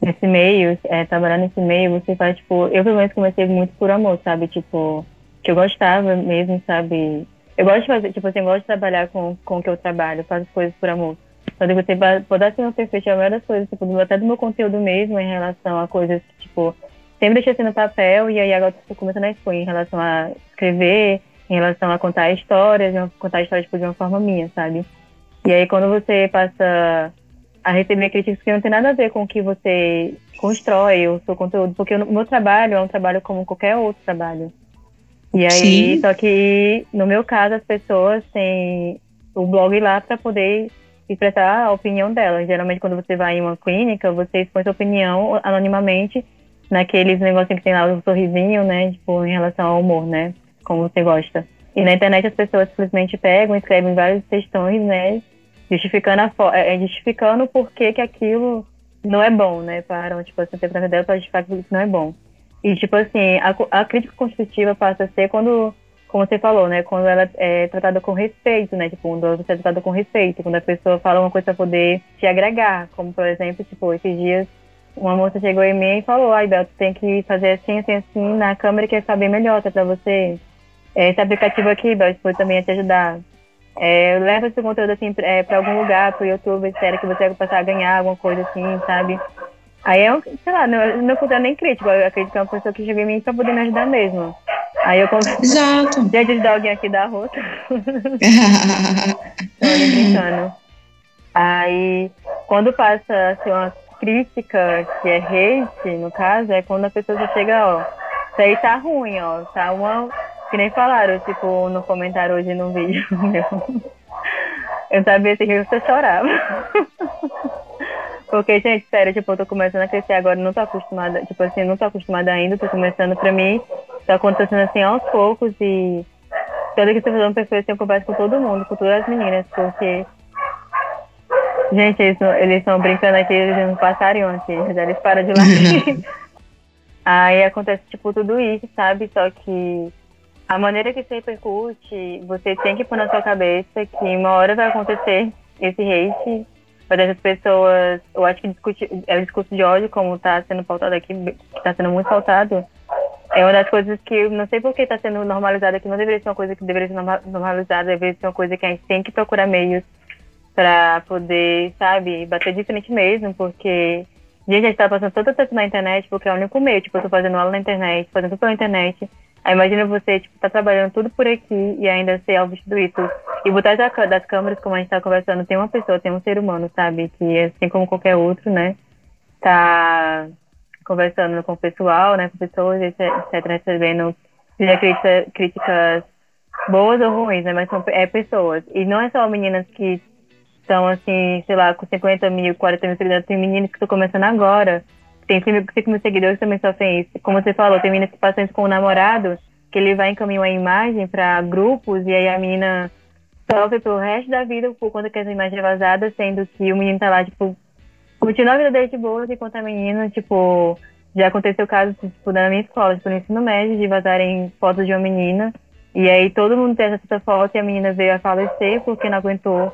nesse meio, é, trabalhar nesse meio, você faz, tipo, eu pelo menos comecei muito por amor, sabe? Tipo, que eu gostava mesmo, sabe? Eu gosto de fazer, tipo assim, eu gosto de trabalhar com, com o que eu trabalho, faço coisas por amor. Quando você pode ser uma perfeita, a maioria das coisas, tipo, até do meu conteúdo mesmo, em relação a coisas que, tipo, sempre deixei assim no papel, e aí agora estou começando a expor em relação a escrever, em relação a contar histórias, contar histórias tipo, de uma forma minha, sabe? E aí quando você passa a receber críticas que não tem nada a ver com o que você constrói, o seu conteúdo, porque o meu trabalho é um trabalho como qualquer outro trabalho. E aí, Sim. só que no meu caso, as pessoas têm o blog lá para poder expressar a opinião delas. Geralmente, quando você vai em uma clínica, você expõe sua opinião anonimamente naqueles negocinhos que tem lá o um sorrisinho, né? Tipo, em relação ao humor, né? Como você gosta. E na internet as pessoas simplesmente pegam, escrevem várias questões, né? Justificando, a é, é, justificando por que, que aquilo não é bom, né? Para, tipo, assim, interpretação dela para justificar que isso não é bom. E, tipo assim, a, a crítica construtiva passa a ser quando, como você falou, né? Quando ela é tratada com respeito, né? Tipo, quando você é tratada com respeito, quando a pessoa fala uma coisa para poder te agregar. Como, por exemplo, tipo, esses dias uma moça chegou em mim e falou, ai, Bel, tu tem que fazer assim, assim, assim, na câmera que vai ficar bem melhor, tá pra você. Esse aplicativo aqui, Bel, pode também te ajudar. É, leva esse conteúdo assim é, para algum lugar, pro YouTube, espera que você vai passar a ganhar alguma coisa assim, sabe? Aí é, sei lá, não, não considero nem crítico, eu acredito que é uma pessoa que chegou em mim pra poder me ajudar mesmo. Aí eu consigo. Exato. De ajudar alguém aqui da. <laughs> Tô brincando. Aí, quando passa assim, uma crítica, que é hate, no caso, é quando a pessoa já chega, ó, isso aí tá ruim, ó, tá uma. Que nem falaram, tipo, no comentário hoje no vídeo <laughs> meu. Eu sabia assim, que você chorava. <laughs> Porque, gente, sério, tipo, eu tô começando a crescer agora, não tô acostumada, tipo assim, não tô acostumada ainda, tô começando pra mim, tá acontecendo assim aos poucos e toda que você fazer um perfil, assim, eu converso com todo mundo, com todas as meninas, porque Gente, eles, eles estão brincando aqui, eles não passariam aqui, já eles param de latir. <laughs> Aí acontece, tipo, tudo isso, sabe? Só que a maneira que se repercute, você tem que pôr na sua cabeça que uma hora vai acontecer esse hate, mas essas pessoas, eu acho que discute, é o discurso de ódio, como está sendo pautado aqui, que está sendo muito pautado, é uma das coisas que eu não sei por que está sendo normalizada, que não deveria ser uma coisa que deveria ser normalizada, deveria ser uma coisa que a gente tem que procurar meios para poder, sabe, bater de frente mesmo, porque a gente está passando tanto tempo na internet, porque é o único meio, tipo, eu tô fazendo aula na internet, fazendo tudo pela internet. Aí imagina você, tipo, tá trabalhando tudo por aqui e ainda ser alvo de isso. E botar das câmeras, como a gente tá conversando, tem uma pessoa, tem um ser humano, sabe, que assim como qualquer outro, né, tá conversando com o pessoal, né, com pessoas, etc, recebendo seja críticas boas ou ruins, né, mas são é pessoas. E não é só meninas que então, assim, sei lá, com 50 mil, 40 mil seguidores, tem meninos que estão começando agora, tem 5 mil seguidores também sofrem isso. Como você falou, tem meninas que passam isso com o namorado, que ele vai encaminhar a imagem para grupos e aí a menina sofre pelo resto da vida por conta que essa imagem é vazada, sendo que o menino tá lá, tipo, continua a vida dele de boa, enquanto a menina, tipo, já aconteceu casos, tipo, na minha escola, tipo, no ensino médio, de vazarem fotos de uma menina. E aí todo mundo tem essa foto e a menina veio a falecer porque não aguentou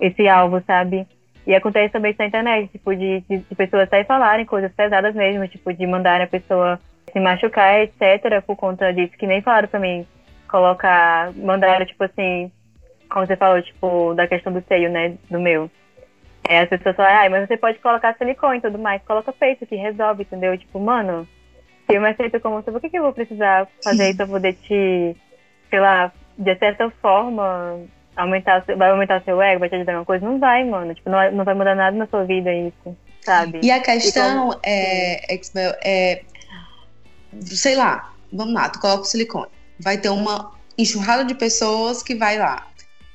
esse alvo, sabe? E acontece também isso na internet, tipo, de, de, de pessoas sair falarem coisas pesadas mesmo, tipo, de mandarem a pessoa se machucar, etc., por conta disso, que nem falaram pra mim, colocar, mandaram, tipo assim, como você falou, tipo, da questão do seio, né, do meu. É, as pessoas falam, ai, mas você pode colocar silicone e tudo mais, coloca peito que resolve, entendeu? Tipo, mano, se eu me aceito como você, por que, que eu vou precisar fazer <laughs> isso pra poder te, sei lá, de certa forma, aumentar, vai aumentar seu ego, vai te ajudar em alguma coisa? Não vai, mano. Tipo, não, não vai mudar nada na sua vida isso, sabe? E a questão e como... é, é, é, sei lá, vamos lá, tu coloca o silicone. Vai ter uma enxurrada de pessoas que vai lá.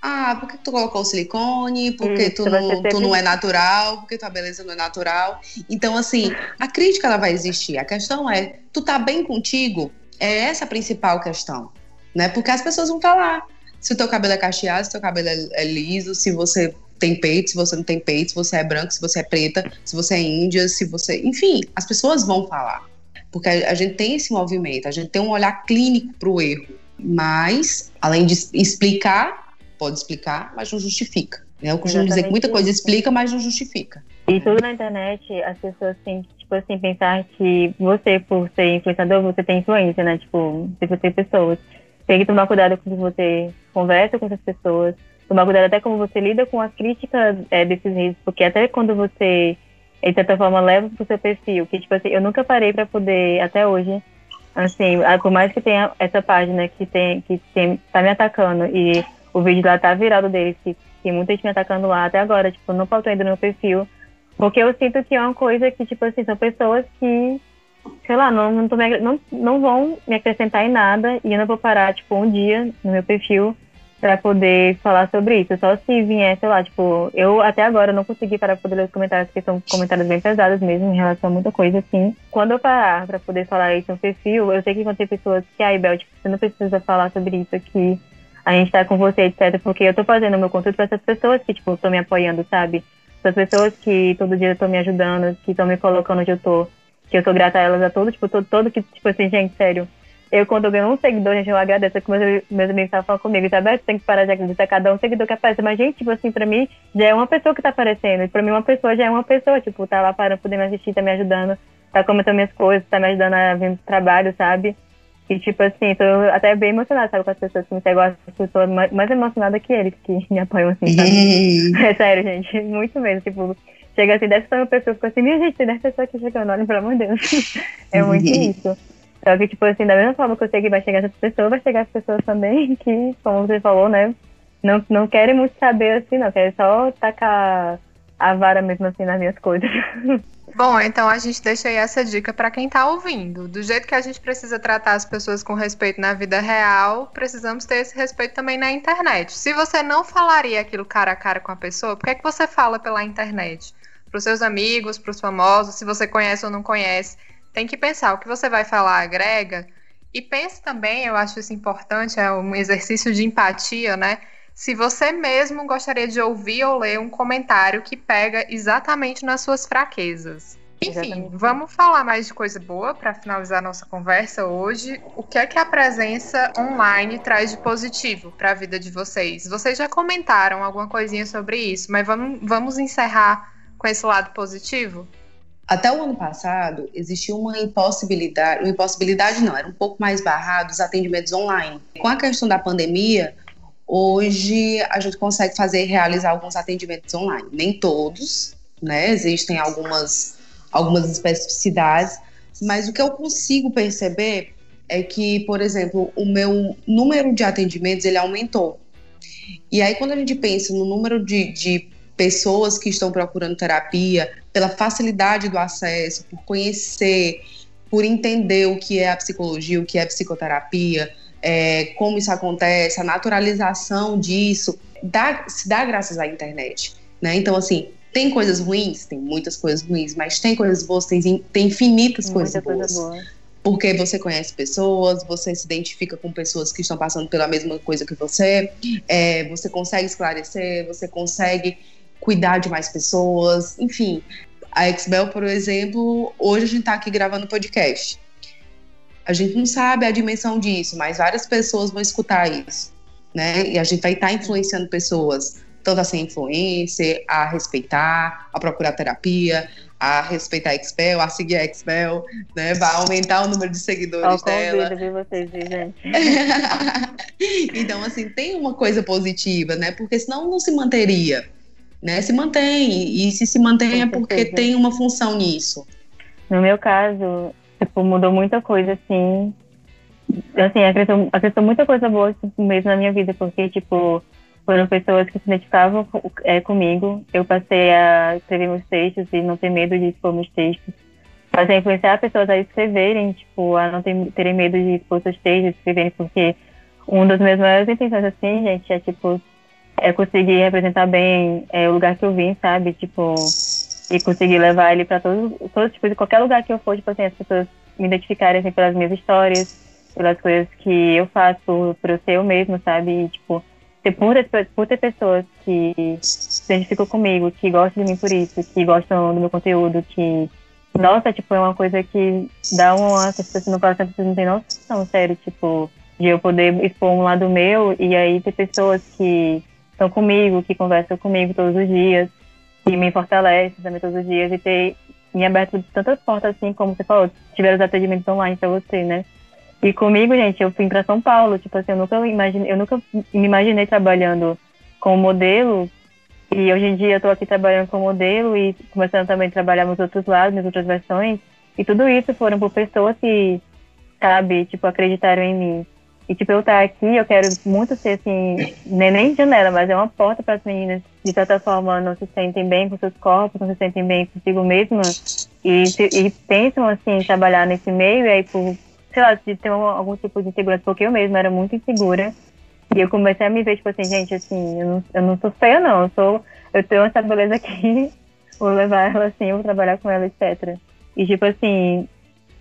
Ah, por que tu colocou o silicone? Porque Isso, tu, não, tu não é natural? Porque tua beleza não é natural? Então, assim, a crítica ela vai existir. A questão é, tu tá bem contigo? É essa a principal questão, né? Porque as pessoas vão estar tá lá se o teu cabelo é cacheado, se o teu cabelo é, é liso, se você tem peito, se você não tem peito, se você é branco, se você é preta, se você é índia, se você. Enfim, as pessoas vão falar. Porque a, a gente tem esse movimento, a gente tem um olhar clínico para o erro. Mas, além de explicar, pode explicar, mas não justifica. Né? Eu costumo dizer que muita coisa explica, mas não justifica. E tudo na internet, as pessoas têm que, tipo assim, pensar que você, por ser influenciador, você tem influência, né? Tipo, você tem pessoas. Tem que tomar cuidado com você conversa com essas pessoas, tomar cuidado até como você lida com as críticas é, desses redes, porque até quando você, de certa forma, leva pro seu perfil, que, tipo assim, eu nunca parei para poder, até hoje, assim, por mais que tenha essa página que tem, que tem, tá me atacando e o vídeo lá tá virado deles, que tem muita gente me atacando lá até agora, tipo, não faltou ainda no meu perfil, porque eu sinto que é uma coisa que, tipo assim, são pessoas que sei lá, não, não, me, não, não vão me acrescentar em nada e eu não vou parar, tipo, um dia no meu perfil para poder falar sobre isso. Só se vier, sei lá, tipo, eu até agora não consegui parar pra poder ler os comentários, porque são comentários bem pesados mesmo em relação a muita coisa, assim. Quando eu parar para poder falar isso no perfil, eu sei que vão ter pessoas que, ai, Bel, tipo, você não precisa falar sobre isso aqui, a gente tá com você, etc, porque eu tô fazendo o meu conteúdo pra essas pessoas que, tipo, estão me apoiando, sabe? Essas pessoas que todo dia estão me ajudando, que estão me colocando onde eu tô que eu sou grata a elas a todos, tipo, todo, todo que, tipo assim, gente, sério. Eu, quando eu ganho um seguidor, gente, eu agradeço. Que meus, meus amigos estavam falando comigo, Isabel, tem que parar de acreditar cada um seguidor que aparece. Mas, gente, tipo assim, pra mim, já é uma pessoa que tá aparecendo. E pra mim, uma pessoa já é uma pessoa, tipo, tá lá parando, poder me assistir, tá me ajudando, tá comentando minhas coisas, tá me ajudando a vir pro trabalho, sabe? E, tipo assim, tô até bem emocionada, sabe, com as pessoas que me seguem. Eu tô mais, mais emocionada que eles, que me apoiam, assim, sabe? <laughs> <laughs> é sério, gente, muito mesmo. Tipo, Chega assim, deve ser uma pessoa, fica assim, minha gente, tem 10 pessoas aqui chegando, olha, pelo amor de Deus. <laughs> é muito isso. Só que, tipo assim, da mesma forma que eu sei que vai chegar essa pessoa, vai chegar as pessoas também <laughs> que, como você falou, né, não, não querem muito saber assim, não, querem só tacar a vara mesmo assim nas minhas coisas. <laughs> Bom, então a gente deixa aí essa dica para quem está ouvindo. Do jeito que a gente precisa tratar as pessoas com respeito na vida real, precisamos ter esse respeito também na internet. Se você não falaria aquilo cara a cara com a pessoa, por que, é que você fala pela internet? para os seus amigos, para os famosos, se você conhece ou não conhece. Tem que pensar o que você vai falar agrega. E pense também, eu acho isso importante, é um exercício de empatia, né? Se você mesmo gostaria de ouvir ou ler um comentário que pega exatamente nas suas fraquezas. Enfim, exatamente. vamos falar mais de coisa boa para finalizar nossa conversa hoje. O que é que a presença online traz de positivo para a vida de vocês? Vocês já comentaram alguma coisinha sobre isso, mas vamos, vamos encerrar com esse lado positivo? Até o ano passado, existia uma impossibilidade, uma impossibilidade não, era um pouco mais barrado os atendimentos online. Com a questão da pandemia, hoje a gente consegue fazer realizar alguns atendimentos online. Nem todos, né? Existem algumas, algumas especificidades, mas o que eu consigo perceber é que, por exemplo, o meu número de atendimentos ele aumentou. E aí, quando a gente pensa no número de, de pessoas que estão procurando terapia, pela facilidade do acesso, por conhecer, por entender o que é a psicologia, o que é a psicoterapia, é, como isso acontece, a naturalização disso, dá, se dá graças à internet. Né? Então, assim, tem coisas ruins? Tem muitas coisas ruins, mas tem coisas boas, tem, tem infinitas coisas boas. Coisa boa. Porque você conhece pessoas, você se identifica com pessoas que estão passando pela mesma coisa que você, é, você consegue esclarecer, você consegue cuidar de mais pessoas, enfim. A Xbel, por exemplo, hoje a gente está aqui gravando podcast. A gente não sabe a dimensão disso, mas várias pessoas vão escutar isso, né? E a gente vai estar tá influenciando pessoas, tanto a ser influencer, a respeitar, a procurar terapia, a respeitar a Xbel, a seguir a Xbel, né? Vai aumentar o número de seguidores dela. De vocês, gente. <laughs> então, assim, tem uma coisa positiva, né? Porque senão não se manteria né, se mantém. E se se mantém é porque tem uma função nisso. No meu caso, tipo, mudou muita coisa, assim. Assim, acrescentou, acrescentou muita coisa boa tipo, mesmo na minha vida, porque, tipo, foram pessoas que se identificavam é, comigo. Eu passei a escrever meus textos e não ter medo de expor meus textos. Passei a influenciar pessoas a escreverem, tipo, a não ter, terem medo de expor seus textos, escreverem, porque uma das minhas maiores intenções, assim, gente, é, tipo, é conseguir representar bem é, o lugar que eu vim, sabe? Tipo, e conseguir levar ele para todo, todo tipo de qualquer lugar que eu for, tipo assim, as pessoas me identificarem assim, pelas minhas histórias, pelas coisas que eu faço, por eu ser eu mesmo, sabe? E, tipo, por, por ter pessoas que se identificam comigo, que gostam de mim por isso, que gostam do meu conteúdo, que nossa, tipo, é uma coisa que dá uma sensação no coração que vocês não têm noção, sério, tipo, de eu poder expor um lado meu e aí ter pessoas que estão comigo, que conversam comigo todos os dias, que me fortalecem também todos os dias e ter me aberto tantas portas assim, como você falou, tiveram os atendimentos online pra você, né? E comigo, gente, eu fui para São Paulo, tipo assim, eu nunca imaginei, eu nunca me imaginei trabalhando como modelo e hoje em dia eu estou aqui trabalhando como modelo e começando também a trabalhar nos outros lados, nas outras versões. E tudo isso foram por pessoas que, sabe, tipo, acreditaram em mim. E, tipo, eu estar aqui, eu quero muito ser, assim, nem janela, mas é uma porta para as meninas, de certa forma, não se sentem bem com seus corpos, não se sentem bem consigo mesma e, e pensam, assim, em trabalhar nesse meio e aí, por, sei lá, de ter algum tipo de insegurança, porque eu mesma era muito insegura e eu comecei a me ver, tipo assim, gente, assim, eu não, eu não sou feia, não. Eu sou. Eu tenho essa beleza aqui, <laughs> vou levar ela assim, vou trabalhar com ela, etc. E, tipo assim,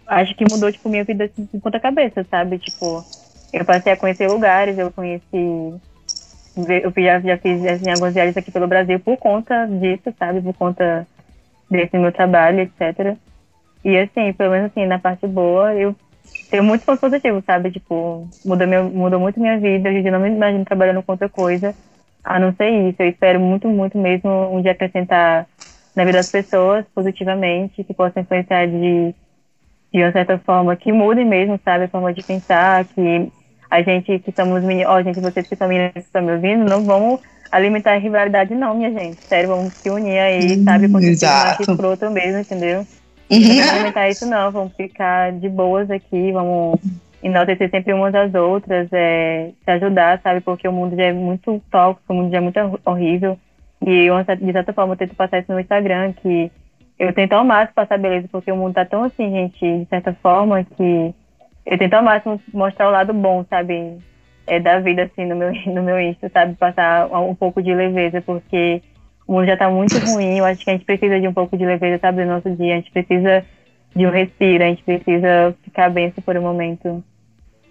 acho que mudou, tipo, minha vida assim, de ponta cabeça, sabe? Tipo, eu passei a conhecer lugares, eu conheci. Eu já, já fiz assim, algumas viagens aqui pelo Brasil por conta disso, sabe? Por conta desse meu trabalho, etc. E assim, pelo menos assim, na parte boa, eu tenho muitos pontos positivos, sabe? Tipo, mudou, meu, mudou muito minha vida. Hoje em não me imagino trabalhando com outra coisa, a não ser isso. Eu espero muito, muito mesmo um dia acrescentar na vida das pessoas positivamente, que possa influenciar de, de uma certa forma, que mude mesmo, sabe? A forma de pensar, que a gente que somos meninos, ó, oh, gente, vocês que são meninas que estão me ouvindo, não vamos alimentar a rivalidade, não, minha gente. Sério, vamos se unir aí, hum, sabe? Quando Exato. escroto mesmo, entendeu? <laughs> Não vamos alimentar isso, não. Vamos ficar de boas aqui, vamos enaltecer sempre umas às outras, é, se ajudar, sabe? Porque o mundo já é muito tóxico, o mundo já é muito horrível. E eu, de certa forma, eu tento passar isso no Instagram, que eu tento ao máximo passar beleza, porque o mundo tá tão assim, gente, de certa forma, que eu tento ao máximo mostrar o lado bom, sabe? É, da vida, assim, no meu, <laughs> no meu Insta, sabe? Passar um pouco de leveza, porque o mundo já está muito ruim. Eu acho que a gente precisa de um pouco de leveza, sabe, no nosso dia. A gente precisa de um respiro, a gente precisa ficar bem por um momento.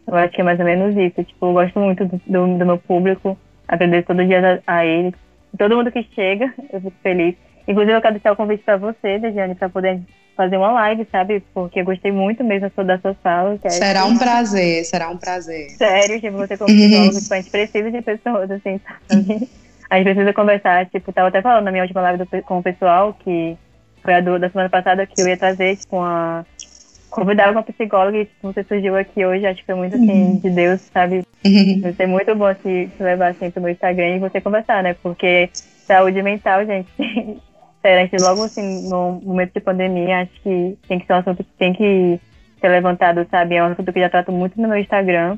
Eu acho que é mais ou menos isso. Tipo, eu gosto muito do, do, meu público, agradeço todo dia a, a eles. Todo mundo que chega, <laughs> eu fico feliz. Inclusive, eu quero deixar o convite para você, Dejiane, para poder fazer uma live, sabe? Porque eu gostei muito mesmo da sua fala. Será um prazer, será um prazer. Sério, tipo, você <laughs> como psicólogo, tipo, a gente precisa de pessoas, assim, sabe? a gente precisa conversar. Tipo, tava até falando na minha última live do, com o pessoal, que foi a do, da semana passada, que eu ia trazer, tipo, uma. Convidar uma psicóloga e tipo, você surgiu aqui hoje, acho que foi muito assim, uhum. de Deus, sabe? Uhum. Vai ser muito bom se, se levar assim pro meu Instagram e você conversar, né? Porque saúde mental, gente. <laughs> A gente logo assim, no momento de pandemia, acho que tem que ser um assunto que tem que ser levantado, sabe? É um assunto que eu já trato muito no meu Instagram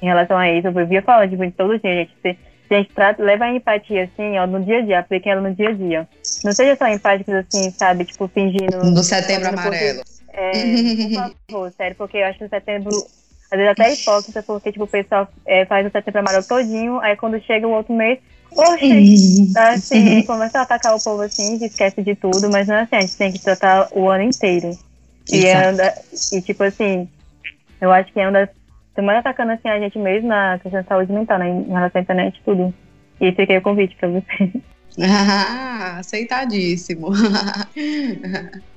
em relação a isso. Eu vivia falando, tipo, todo dia, gente gente trata, leva a empatia, assim, ó, no dia a dia, apliquem ela no dia a dia. Não seja só empáticos, assim, sabe, tipo, fingindo... Do setembro amarelo. é, por favor, sério, porque eu acho que o setembro, às vezes até hipócrita, porque, tipo, o pessoal é, faz o setembro amarelo todinho, aí quando chega o outro mês, oxe, tá, assim, começa a atacar o povo, assim, esquece de tudo, mas não é assim, a gente tem que tratar o ano inteiro. E, anda, e tipo assim, eu acho que é Tô mais atacando assim a gente mesmo na questão de saúde mental, né? Em relação à internet e tudo. E esse aqui é o convite para você. Ah, aceitadíssimo.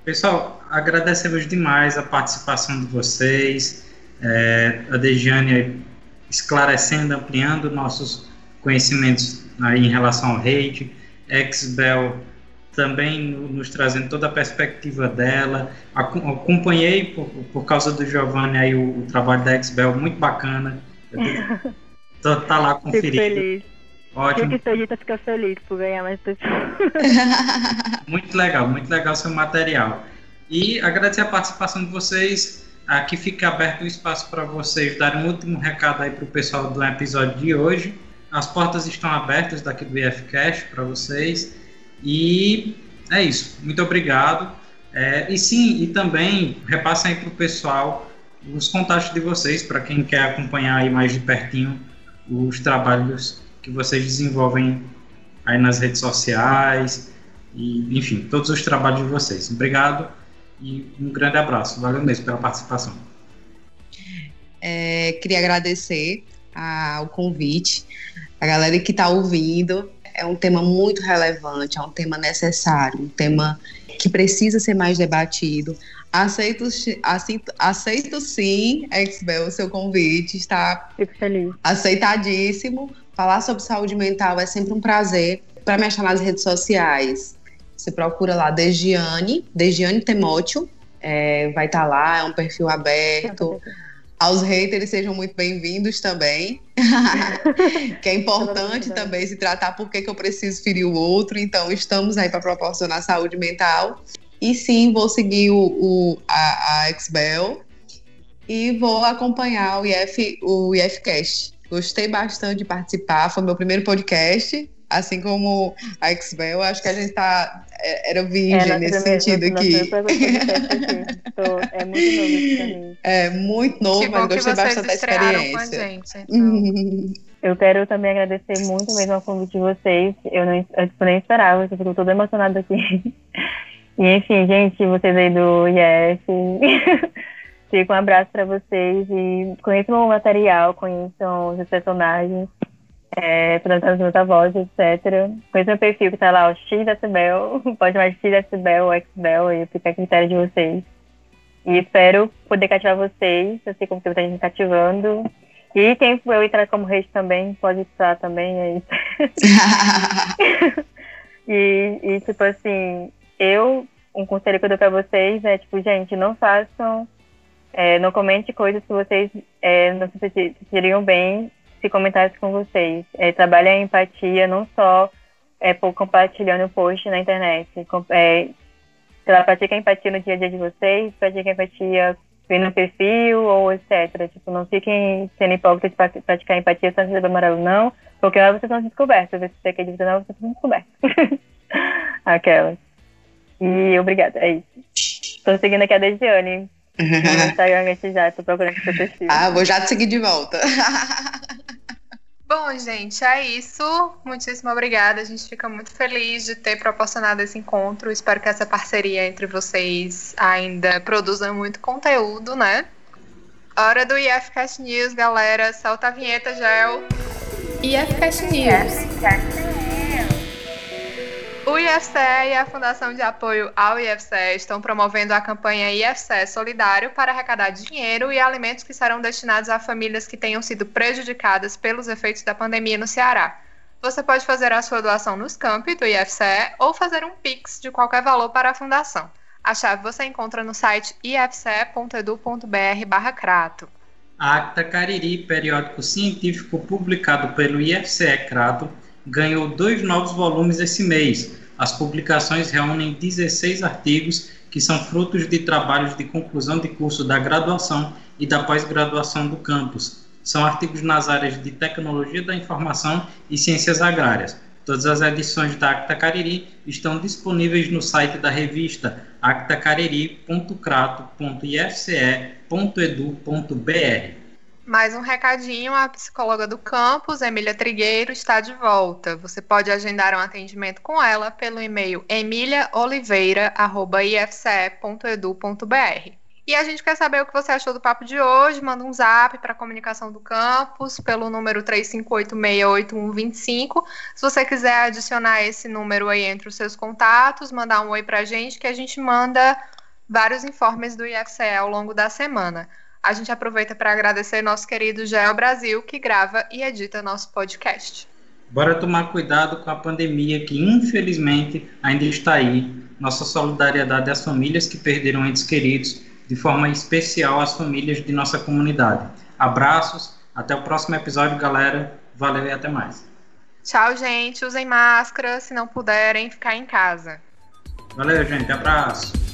Pessoal, agradecemos demais a participação de vocês. É, a Dejiane esclarecendo, ampliando nossos conhecimentos aí em relação ao hate. Exbel também nos trazendo toda a perspectiva dela. Acompanhei por, por causa do Giovanni aí o, o trabalho da Exbel, muito bacana. <laughs> Tô, tá lá conferindo. Fico feliz. Ótimo. Fico feliz, fica feliz por ganhar mais <laughs> muito legal, muito legal seu material. E agradecer a participação de vocês. Aqui fica aberto o espaço para vocês darem um último recado aí para o pessoal do episódio de hoje. As portas estão abertas daqui do IFCast para vocês. E é isso. Muito obrigado. É, e sim, e também repassem aí para o pessoal os contatos de vocês, para quem quer acompanhar aí mais de pertinho os trabalhos que vocês desenvolvem aí nas redes sociais, e enfim, todos os trabalhos de vocês. Obrigado e um grande abraço. Valeu mesmo pela participação. É, queria agradecer ao convite, a galera que está ouvindo É um tema muito relevante, é um tema necessário, um tema que precisa ser mais debatido. Aceito, aceito, aceito sim, Exbel, o seu convite, está aceitadíssimo. Falar sobre saúde mental é sempre um prazer. Para me achar nas redes sociais, você procura lá Degiane, Degiane Temóteo, é, vai estar tá lá, é um perfil aberto. Aos haters sejam muito bem-vindos também. <laughs> que é importante também se tratar porque que eu preciso ferir o outro. Então, estamos aí para proporcionar saúde mental. E sim, vou seguir o, o a, a Xbel e vou acompanhar o IF, o IFCast. Gostei bastante de participar, foi meu primeiro podcast assim como a Xbel, acho que a gente tá é, era virgem é, nesse sentido aqui. <laughs> é muito novo pra mim. É muito novo, mas gostei bastante da experiência. Gente, então. Eu quero também agradecer muito mesmo ao convite de vocês. Eu, não, eu tipo, nem esperava, eu fico toda emocionada aqui. <laughs> E enfim, gente, vocês aí do IF, <laughs> fico um abraço para vocês e conheçam o material, conheçam os personagens é, muita voz, etc. Conheço meu perfil que tá lá, o X decibel, <laughs> pode mais X decibel Xbel, e fica a critério de vocês. E espero poder cativar vocês, assim como que vocês me cativando. E quem eu entrar como rede também, pode estar também, é isso. <laughs> <laughs> e, e, tipo assim, eu, um conselho que eu dou pra vocês é, tipo, gente, não façam, é, não comente coisas que vocês é, não se sentiriam bem se comentasse com vocês. É, trabalha a empatia não só é, por compartilhando o post na internet. É, sei lá, pratica a empatia no dia a dia de vocês, pratica a empatia vendo o perfil ou etc. Tipo, não fiquem sendo hipócritas de praticar empatia sem receber amarelo, não, porque lá vocês estão descobertos. Se você quer dizer não, vocês estão descobertos. <laughs> Aquelas. E obrigada, é isso. Estou seguindo aqui a Desiane. No Instagram já, tô procurando seu perfil. Ah, vou já te seguir de volta. <laughs> Bom, gente, é isso. Muitíssimo obrigada. A gente fica muito feliz de ter proporcionado esse encontro. Espero que essa parceria entre vocês ainda produza muito conteúdo, né? Hora do IFCast News, galera. Solta a vinheta, Gel. IFCast News. IFCast News. O IFCE e a Fundação de Apoio ao IFCE estão promovendo a campanha IFCE Solidário para arrecadar dinheiro e alimentos que serão destinados a famílias que tenham sido prejudicadas pelos efeitos da pandemia no Ceará. Você pode fazer a sua doação nos campi do IFCE ou fazer um Pix de qualquer valor para a Fundação. A chave você encontra no site ifce.edu.br crato. A Acta Cariri, periódico científico publicado pelo IFCE Crato, ganhou dois novos volumes esse mês. As publicações reúnem 16 artigos que são frutos de trabalhos de conclusão de curso da graduação e da pós-graduação do campus. São artigos nas áreas de tecnologia da informação e ciências agrárias. Todas as edições da Acta Cariri estão disponíveis no site da revista actacariri.crato.ifce.edu.br. Mais um recadinho, a psicóloga do campus, Emília Trigueiro, está de volta. Você pode agendar um atendimento com ela pelo e-mail emiliaoliveira.ifce.edu.br. E a gente quer saber o que você achou do papo de hoje. Manda um zap para a comunicação do campus pelo número 35868125. Se você quiser adicionar esse número aí entre os seus contatos, mandar um oi para a gente, que a gente manda vários informes do IFCE ao longo da semana a gente aproveita para agradecer nosso querido Geo Brasil, que grava e edita nosso podcast. Bora tomar cuidado com a pandemia que infelizmente ainda está aí. Nossa solidariedade às famílias que perderam entes queridos, de forma especial às famílias de nossa comunidade. Abraços, até o próximo episódio, galera. Valeu e até mais. Tchau, gente. Usem máscara, se não puderem, ficar em casa. Valeu, gente. Abraço.